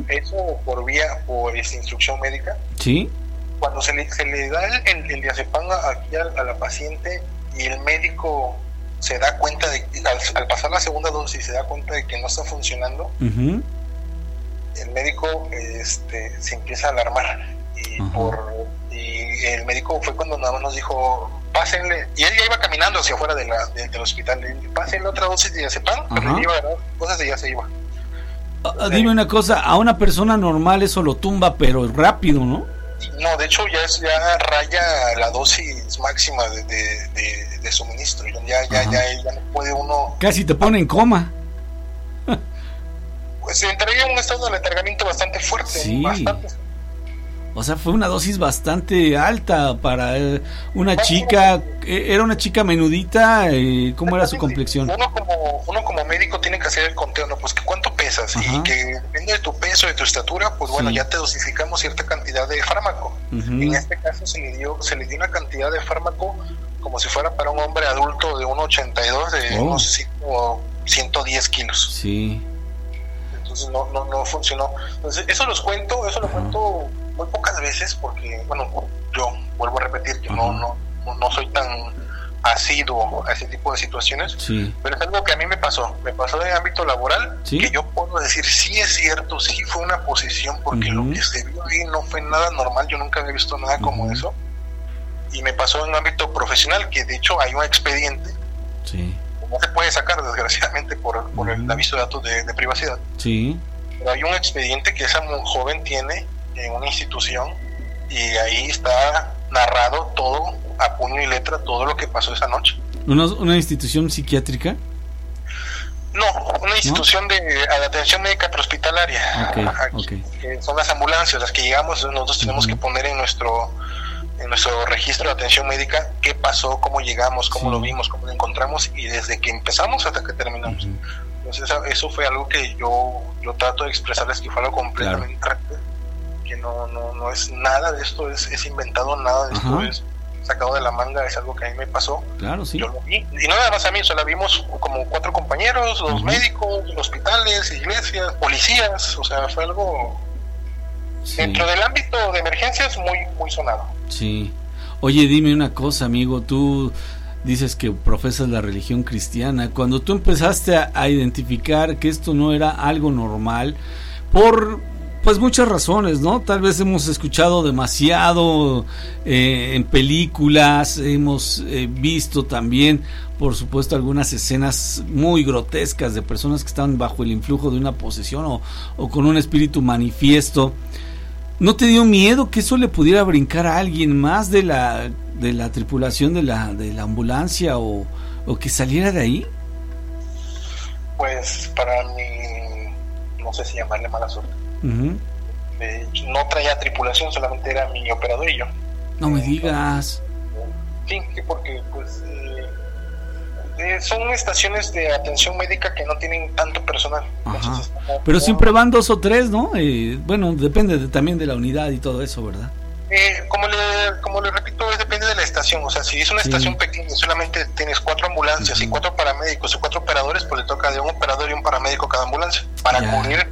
eso por vía, por esta instrucción médica. Sí. Cuando se le, se le da el, el, el diazepam aquí a, a la paciente y el médico se da cuenta de al, al pasar la segunda dosis se da cuenta de que no está funcionando, el médico este, se empieza a alarmar. Y por y el médico fue cuando nada más nos dijo pásenle y él ya iba caminando hacia afuera de la, de- del hospital. Le dijo, pásenle otra dosis de diazepam él iba a agarrar cosas y ya se iba. Ah, Dime una cosa, a una persona normal eso lo tumba, pero rápido, ¿no? No de hecho ya es ya raya la dosis máxima de, de, de- de suministro ya ya, ya ya no puede uno Casi te pone en coma. pues entraría en un estado de letargamiento bastante fuerte, Sí. bastante. O sea, fue una dosis bastante alta para eh, una chica. eh, Era una chica menudita. eh, ¿Cómo era su complexión? Uno como, uno como médico tiene que hacer el conteo, ¿no? Pues que cuánto pesas y que depende de tu peso, de tu estatura, pues bueno, Sí. ya te dosificamos cierta cantidad de fármaco. En este caso se le dio, se le dio una cantidad de fármaco como si fuera para un hombre adulto de 1,82 de Oh. unos 100 110 kilos. Sí. entonces no, no, no funcionó. Entonces, eso los cuento, eso lo cuento muy pocas veces porque, bueno, yo vuelvo a repetir que no, no, no- no soy tan asiduo a ese tipo de situaciones, Sí. pero es algo que a mí me pasó, me pasó en el ámbito laboral, ¿Sí? que yo puedo decir, sí es cierto, sí fue una posición, porque lo que se vio ahí no fue nada normal, yo nunca había visto nada como eso, y me pasó en el ámbito profesional, que de hecho hay un expediente, Sí. no se puede sacar desgraciadamente por, por el aviso de datos de- de privacidad, pero hay un expediente que esa joven tiene en una institución y ahí está narrado todo a puño y letra todo lo que pasó esa noche. ¿Una, una institución psiquiátrica? No, una institución de, de atención médica prehospitalaria, Ok, ok. que son las ambulancias, las que llegamos, nosotros tenemos que poner en nuestro en nuestro registro de atención médica qué pasó, cómo llegamos, cómo lo vimos, cómo lo encontramos y desde que empezamos hasta que terminamos. Entonces eso- fue algo que yo, yo trato de expresarles que fue algo completamente real, que no, no, no es nada de esto, es, es inventado, nada de esto es sacado de la manga, es algo que a mí me pasó. Claro, sí. Yo lo vi. Y no nada más a mí, o sea, la vimos como cuatro compañeros, los médicos, hospitales, iglesias, policías, o sea, fue algo dentro del ámbito de emergencias muy, muy sonado. Sí. Oye, dime una cosa, amigo. Tú dices que profesas la religión cristiana. Cuando tú empezaste a, a identificar que esto no era algo normal, por pues muchas razones, ¿no? Tal vez hemos escuchado demasiado eh, en películas, hemos eh, visto también, por supuesto, algunas escenas muy grotescas de personas que están bajo el influjo de una posesión o, o con un espíritu manifiesto. ¿No te dio miedo que eso le pudiera brincar a alguien más de la, de la tripulación de la, de la ambulancia o, o que saliera de ahí? Pues para mi no sé si llamarle mala suerte. Eh, no traía tripulación, solamente era mi operador y yo. No me digas. Sí, que porque pues eh, eh, son estaciones de atención médica que no tienen tanto personal. Pero siempre van dos o tres, ¿no? Eh, bueno, depende de- también de la unidad y todo eso, ¿verdad? Eh, como le como le repito, es depende de la estación. O sea, si es una Sí. estación pequeña solamente tienes cuatro ambulancias y cuatro paramédicos y cuatro operadores, pues le toca de un operador y un paramédico cada ambulancia para Ya. cubrir,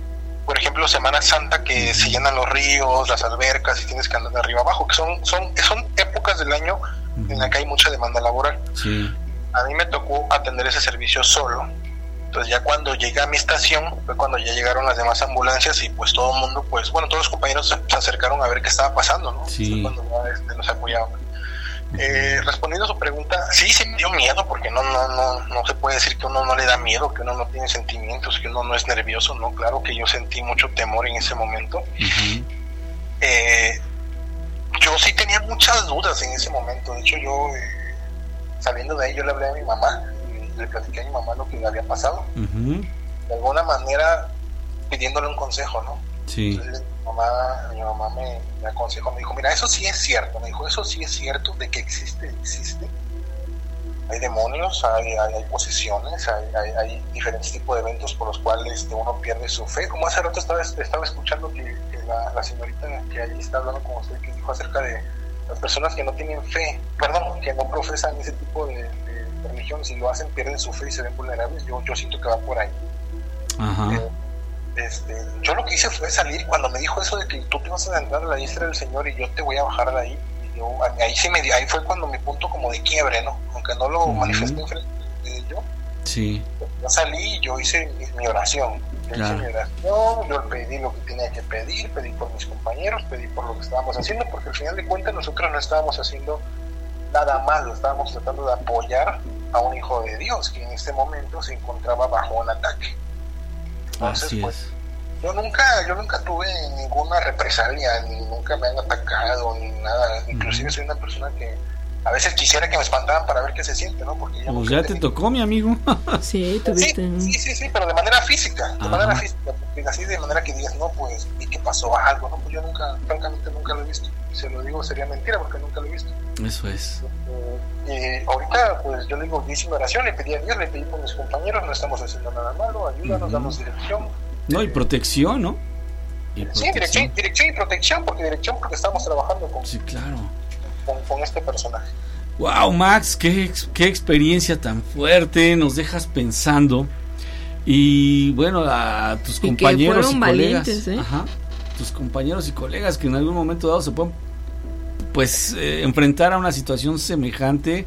por ejemplo, Semana Santa que se llenan los ríos, las albercas y tienes que andar de arriba abajo, que son son son épocas del año en la que hay mucha demanda laboral. Sí. A mí me tocó atender ese servicio solo. Entonces ya cuando llegué a mi estación fue cuando ya llegaron las demás ambulancias y pues todo el mundo, pues bueno, todos los compañeros se, se acercaron a ver qué estaba pasando, ¿no? Sí. Cuando ya, este, nos apoyaban. Eh, respondiendo a su pregunta, sí, sí me dio miedo porque no, no, no, no se puede decir que uno no le da miedo, que uno no tiene sentimientos, que uno no es nervioso, no, claro que yo sentí mucho temor en ese momento. Eh, yo sí tenía muchas dudas en ese momento, de hecho yo eh, saliendo de ahí yo le hablé a mi mamá y le platiqué a mi mamá lo que le había pasado, de alguna manera pidiéndole un consejo, ¿no? Sí. Entonces, mi mamá, mi mamá me, me aconsejó, me dijo, mira, eso sí es cierto, me dijo, eso sí es cierto de que existe, existe. Hay demonios, hay, hay, hay posesiones, hay, hay, hay diferentes tipos de eventos por los cuales este, uno pierde su fe. Como hace rato estaba, estaba escuchando que, que la, la señorita que allí está hablando con usted, que dijo acerca de las personas que no tienen fe, perdón, que no profesan ese tipo de, de religión, si lo hacen pierden su fe y se ven vulnerables, yo, yo siento que va por ahí. Ajá. Este, yo lo que hice fue salir cuando me dijo eso de que tú te vas a entrar a la diestra del Señor y yo te voy a bajar de ahí. Y yo, ahí sí me ahí fue cuando mi punto como de quiebre, ¿no? Aunque no lo manifesté enfrente de yo, Sí. yo salí y yo hice mi, mi oración. Yo Claro. hice mi oración, yo pedí lo que tenía que pedir, pedí por mis compañeros, pedí por lo que estábamos haciendo, porque al final de cuentas nosotros no estábamos haciendo nada malo, estábamos tratando de apoyar a un hijo de Dios que en este momento se encontraba bajo un ataque. Entonces, Así pues, es. yo nunca, yo nunca tuve ninguna represalia, ni nunca me han atacado, ni nada. Inclusive soy una persona que a veces quisiera que me espantaran para ver qué se siente, ¿no? Porque yo Pues ya te tocó, mi amigo. [LAUGHS] Sí, Sí, sí, sí, sí, pero de manera física, de Ajá. manera física, porque así de manera que digas, no, pues, y que pasó algo, ¿no? Pues yo nunca, francamente, nunca lo he visto. Se lo digo, sería mentira porque nunca lo he visto. Eso es. Eh, y ahorita, pues, yo le digo, hice una oración, le pedí a Dios, le pedí por mis compañeros, no estamos haciendo nada malo, ayúdanos, Ujú. danos dirección. No, y protección, ¿no? Y Sí, protección. dirección, dirección y protección, porque dirección porque estamos trabajando con, Sí, claro. Con, con este personaje. Wow, Max, qué, qué experiencia tan fuerte, nos dejas pensando. Y bueno, a tus compañeros y colegas, valientes, ¿eh? ajá, tus compañeros y colegas que en algún momento dado se pueden pues eh, enfrentar a una situación semejante,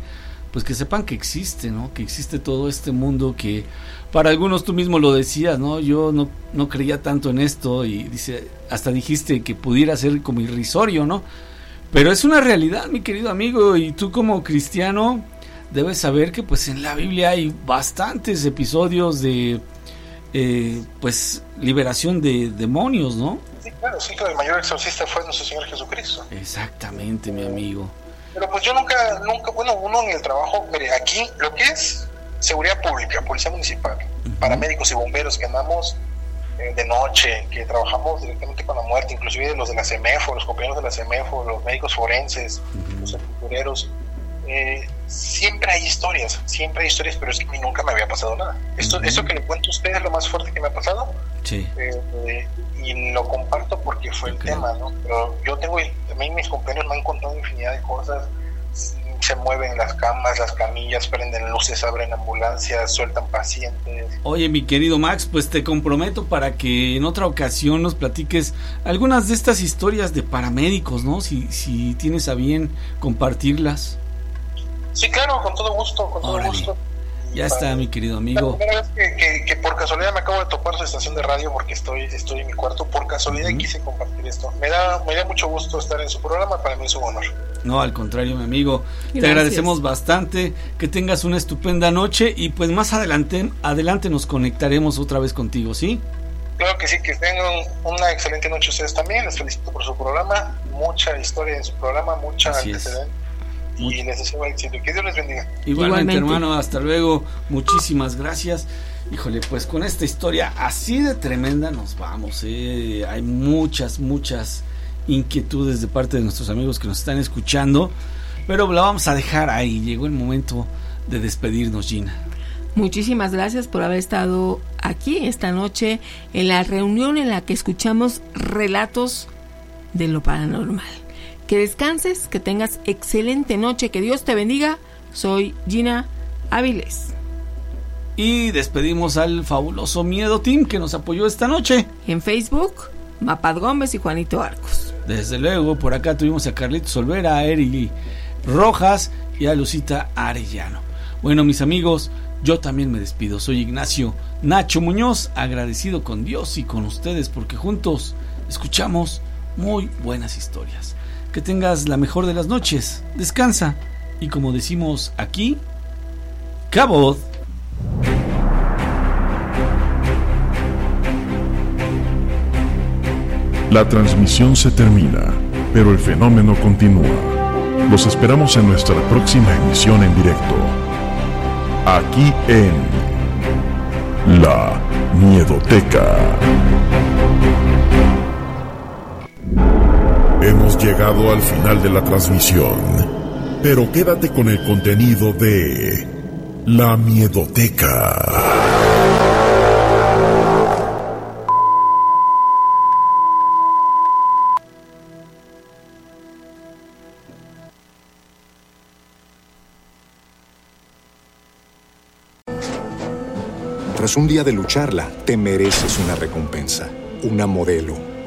pues que sepan que existe, ¿no? Que existe todo este mundo que para algunos tú mismo lo decías, ¿no? Yo no, no creía tanto en esto y dice, hasta dijiste que pudiera ser como irrisorio, ¿no? Pero es una realidad, mi querido amigo, y tú como cristiano debes saber que pues en la Biblia hay bastantes episodios de eh, pues liberación de demonios, ¿no? Sí, claro, sí, claro, el mayor exorcista fue nuestro Señor Jesucristo. Exactamente, mi amigo. Pero pues yo nunca, nunca, bueno, uno en el trabajo, mire, aquí lo que es seguridad pública, policía municipal, paramédicos y bomberos que andamos eh, de noche, que trabajamos directamente con la muerte, inclusive los de la CEMEFO, los compañeros de la CEMEFO, los médicos forenses, los sepultureros, eh, siempre hay historias, siempre hay historias, pero es que a mí nunca me había pasado nada. Esto, Ujú. Eso que le cuento a ustedes es lo más fuerte que me ha pasado, Sí. eh, y lo comparto porque fue el tema, ¿no? Pero yo tengo, también mis compañeros me han contado infinidad de cosas, se mueven las camas, las camillas, prenden luces, abren ambulancias, sueltan pacientes. Oye, mi querido Max, pues te comprometo para que en otra ocasión nos platiques algunas de estas historias de paramédicos, ¿no? Si, si tienes a bien compartirlas. Sí, claro, con todo gusto, con todo Órale. gusto. Ya está, mi querido La amigo. primera vez que, que- que por casualidad me acabo de topar su estación de radio porque estoy, estoy en mi cuarto, por casualidad quise compartir esto. Me da, me da mucho gusto estar en su programa, para mí es un honor. No, al contrario, mi amigo. Te Gracias. agradecemos bastante. Que tengas una estupenda noche y pues más adelante, adelante nos conectaremos otra vez contigo, ¿sí? Claro que sí, que tengan una excelente noche ustedes también. Les felicito por su programa. Mucha historia en su programa, mucha Así es. antecedente. Y les deseo éxito. Que Dios les bendiga. Igualmente, Igualmente, hermano, hasta luego. Muchísimas gracias. Híjole, pues con esta historia así de tremenda nos vamos. ¿eh? Hay muchas, muchas inquietudes de parte de nuestros amigos que nos están escuchando. Pero la vamos a dejar ahí. Llegó el momento de despedirnos, Gina. Muchísimas gracias por haber estado aquí esta noche en la reunión en la que escuchamos relatos de lo paranormal. Que descanses, que tengas excelente noche, que Dios te bendiga. Soy Gina Áviles. Y despedimos al fabuloso Miedo Team que nos apoyó esta noche. En Facebook, Mapad Gómez y Juanito Arcos. Desde luego, por acá tuvimos a Carlitos Olvera, a Eri Rojas y a Lucita Arellano. Bueno, mis amigos, yo también me despido. Soy Ignacio Nacho Muñoz, agradecido con Dios y con ustedes porque juntos escuchamos muy buenas historias. Que tengas la mejor de las noches. Descansa. Y como decimos aquí, cabot. La transmisión se termina, pero el fenómeno continúa. Los esperamos en nuestra próxima emisión en directo aquí en La Miedoteca. Hemos llegado al final de la transmisión, pero quédate con el contenido de La Miedoteca. Tras un día de lucharla, te mereces una recompensa, una modelo,